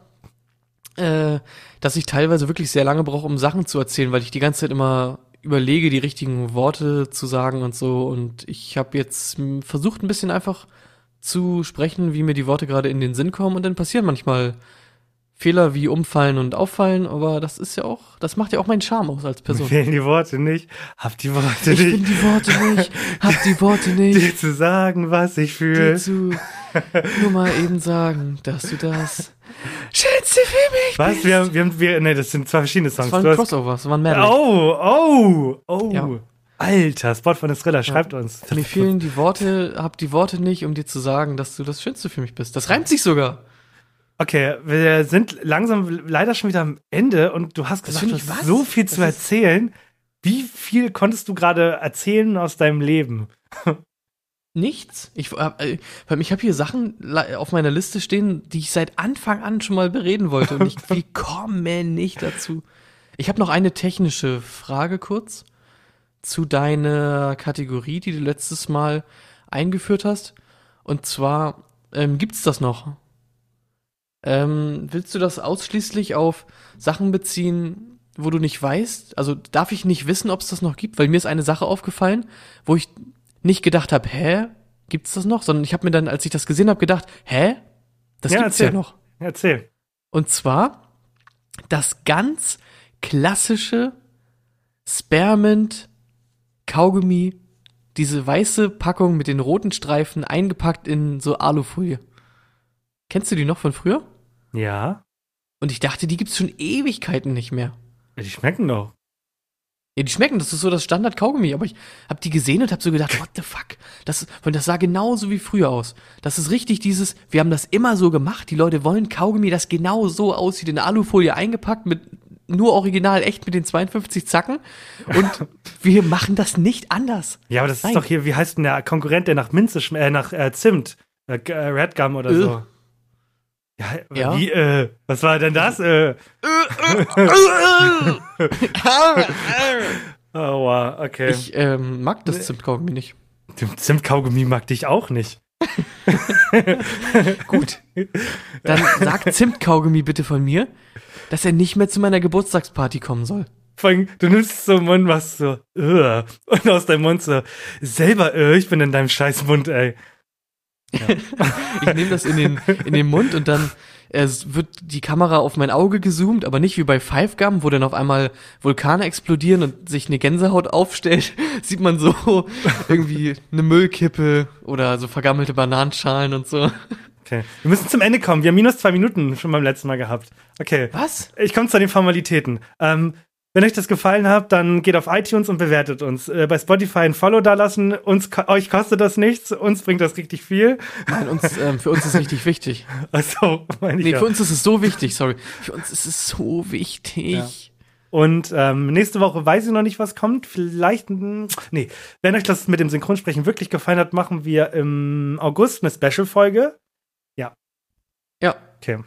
Speaker 1: äh, dass ich teilweise wirklich sehr lange brauche, um Sachen zu erzählen, weil ich die ganze Zeit immer überlege, die richtigen Worte zu sagen und so. Und ich habe jetzt versucht, ein bisschen einfach zu sprechen, wie mir die Worte gerade in den Sinn kommen. Und dann passieren manchmal Fehler wie umfallen und auffallen, aber das ist ja auch, das macht ja auch meinen Charme aus als
Speaker 2: Mir
Speaker 1: Person.
Speaker 2: fehlen die Worte nicht. Hab die Worte
Speaker 1: Ich
Speaker 2: nicht.
Speaker 1: bin die Worte nicht, hab die Worte
Speaker 2: dir
Speaker 1: nicht,
Speaker 2: zu sagen, was ich
Speaker 1: dir
Speaker 2: fühle.
Speaker 1: zu nur mal eben sagen, dass du das Schönste für mich
Speaker 2: Was?
Speaker 1: bist.
Speaker 2: Wir haben, wir haben, wir, nee, das sind zwei verschiedene Songs.
Speaker 1: Das war
Speaker 2: Du
Speaker 1: ein
Speaker 2: hast-
Speaker 1: Crossover, das war ein Medley.
Speaker 2: Oh, oh, oh.
Speaker 1: Ja.
Speaker 2: Alter, Spot von Thriller, schreibt uns.
Speaker 1: Mir fehlen die Worte, hab die Worte nicht, um dir zu sagen, dass du das Schönste für mich bist. Das reimt sich sogar.
Speaker 2: Okay, wir sind langsam leider schon wieder am Ende und du hast gesagt, du hast
Speaker 1: was?
Speaker 2: so viel zu
Speaker 1: Das ist-
Speaker 2: erzählen. Wie viel konntest du gerade erzählen aus deinem Leben?
Speaker 1: Nichts. Ich, äh, weil ich habe hier Sachen auf meiner Liste stehen, die ich seit Anfang an schon mal bereden wollte und ich, wir kommen nicht dazu. Ich habe noch eine technische Frage kurz zu deiner Kategorie, die du letztes Mal eingeführt hast. Und zwar ähm, gibt's das noch? Ähm, willst du das ausschließlich auf Sachen beziehen, wo du nicht weißt? Also darf ich nicht wissen, ob es das noch gibt? Weil mir ist eine Sache aufgefallen, wo ich nicht gedacht habe, hä, gibt's das noch? Sondern ich habe mir dann, als ich das gesehen habe, gedacht, hä, das
Speaker 2: Ja,
Speaker 1: gibt's ja
Speaker 2: erzähl.
Speaker 1: noch.
Speaker 2: Erzähl.
Speaker 1: Und zwar das ganz klassische Spearmint Kaugummi, diese weiße Packung mit den roten Streifen eingepackt in so Alufolie. Kennst du die noch von früher?
Speaker 2: Ja,
Speaker 1: Und ich dachte, die gibt's schon Ewigkeiten nicht mehr.
Speaker 2: die schmecken doch.
Speaker 1: Ja, die schmecken, das ist so das Standard Kaugummi, aber ich hab die gesehen und hab so gedacht, what the fuck? Das, und das sah genauso wie früher aus. Das ist richtig dieses, wir haben das immer so gemacht, die Leute wollen Kaugummi, das genau so aussieht, in Alufolie eingepackt, mit nur original echt mit den 52 Zacken und wir machen das nicht anders.
Speaker 2: Ja, aber das
Speaker 1: Nein.
Speaker 2: ist doch hier, wie heißt denn der Konkurrent, der nach Minze schmeckt, äh, nach äh, Zimt, äh, äh, Red Gum oder so. Ja,
Speaker 1: Ja.
Speaker 2: wie, äh, was war denn das? Äh, oh, wow, okay.
Speaker 1: Ich ähm, mag das Zimtkaugummi nicht.
Speaker 2: Zimtkaugummi mag dich auch nicht.
Speaker 1: Gut. Dann sag Zimtkaugummi bitte von mir, dass er nicht mehr zu meiner Geburtstagsparty kommen soll.
Speaker 2: Vor allem, du nimmst so im Mund, machst so, äh, und aus deinem Mund so, selber, äh, ich bin in deinem scheiß Mund, ey.
Speaker 1: Ich nehme das in den, in den Mund und dann äh, es wird die Kamera auf mein Auge gezoomt, aber nicht wie bei Five Gum, wo dann auf einmal Vulkane explodieren und sich eine Gänsehaut aufstellt. Sieht man so irgendwie eine Müllkippe oder so vergammelte Bananenschalen und so.
Speaker 2: Okay. Wir müssen zum Ende kommen. Wir haben minus zwei Minuten schon beim letzten Mal gehabt. Okay.
Speaker 1: Was?
Speaker 2: Ich komme zu den Formalitäten. Ähm, wenn euch das gefallen hat, dann geht auf iTunes und bewertet uns. Äh, bei Spotify ein Follow da lassen. Uns, euch kostet das nichts, uns bringt das richtig viel.
Speaker 1: Nein, uns, ähm, für uns ist es richtig wichtig.
Speaker 2: Also, meine ich
Speaker 1: Nee,
Speaker 2: ja.
Speaker 1: für uns ist es so wichtig, sorry. Für uns ist es so wichtig.
Speaker 2: Und ähm, nächste Woche weiß ich noch nicht, was kommt. Vielleicht, mm, nee, wenn euch das mit dem Synchronsprechen wirklich gefallen hat, machen wir im August eine Special-Folge.
Speaker 1: Ja,
Speaker 2: Okay.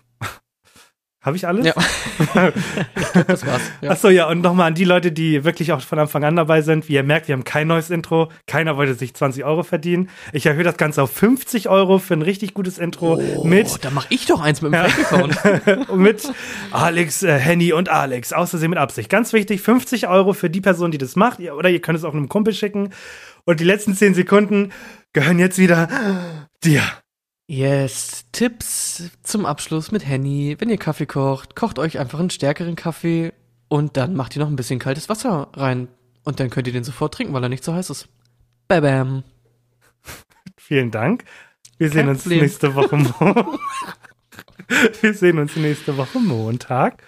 Speaker 2: Habe ich alles?
Speaker 1: ja. das war's. Ja.
Speaker 2: Achso, ja, und nochmal an die Leute, die wirklich auch von Anfang an dabei sind. Wie ihr merkt, wir haben kein neues Intro. Keiner wollte sich 20 Euro verdienen. Ich erhöhe das Ganze auf 50 Euro für ein richtig gutes Intro
Speaker 1: Oh,
Speaker 2: mit,
Speaker 1: da mach ich doch eins mit dem Fake-Account.
Speaker 2: mit Alex, äh, Henny und Alex. Außersehen mit Absicht. Ganz wichtig, 50 Euro für die Person, die das macht. Oder ihr könnt es auch einem Kumpel schicken. Und die letzten 10 Sekunden gehören jetzt wieder dir.
Speaker 1: Yes, Tipps zum Abschluss mit Henny. Wenn ihr Kaffee kocht, kocht euch einfach einen stärkeren Kaffee und dann macht ihr noch ein bisschen kaltes Wasser rein. Und dann könnt ihr den sofort trinken, weil er nicht so heiß ist. Bam, bam.
Speaker 2: Vielen Dank. Wir sehen
Speaker 1: Kein
Speaker 2: uns
Speaker 1: Problem.
Speaker 2: nächste Woche. Mo Wir sehen uns nächste Woche Montag.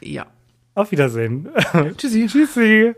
Speaker 1: Ja.
Speaker 2: Auf Wiedersehen.
Speaker 1: Tschüssi.
Speaker 2: Tschüssi.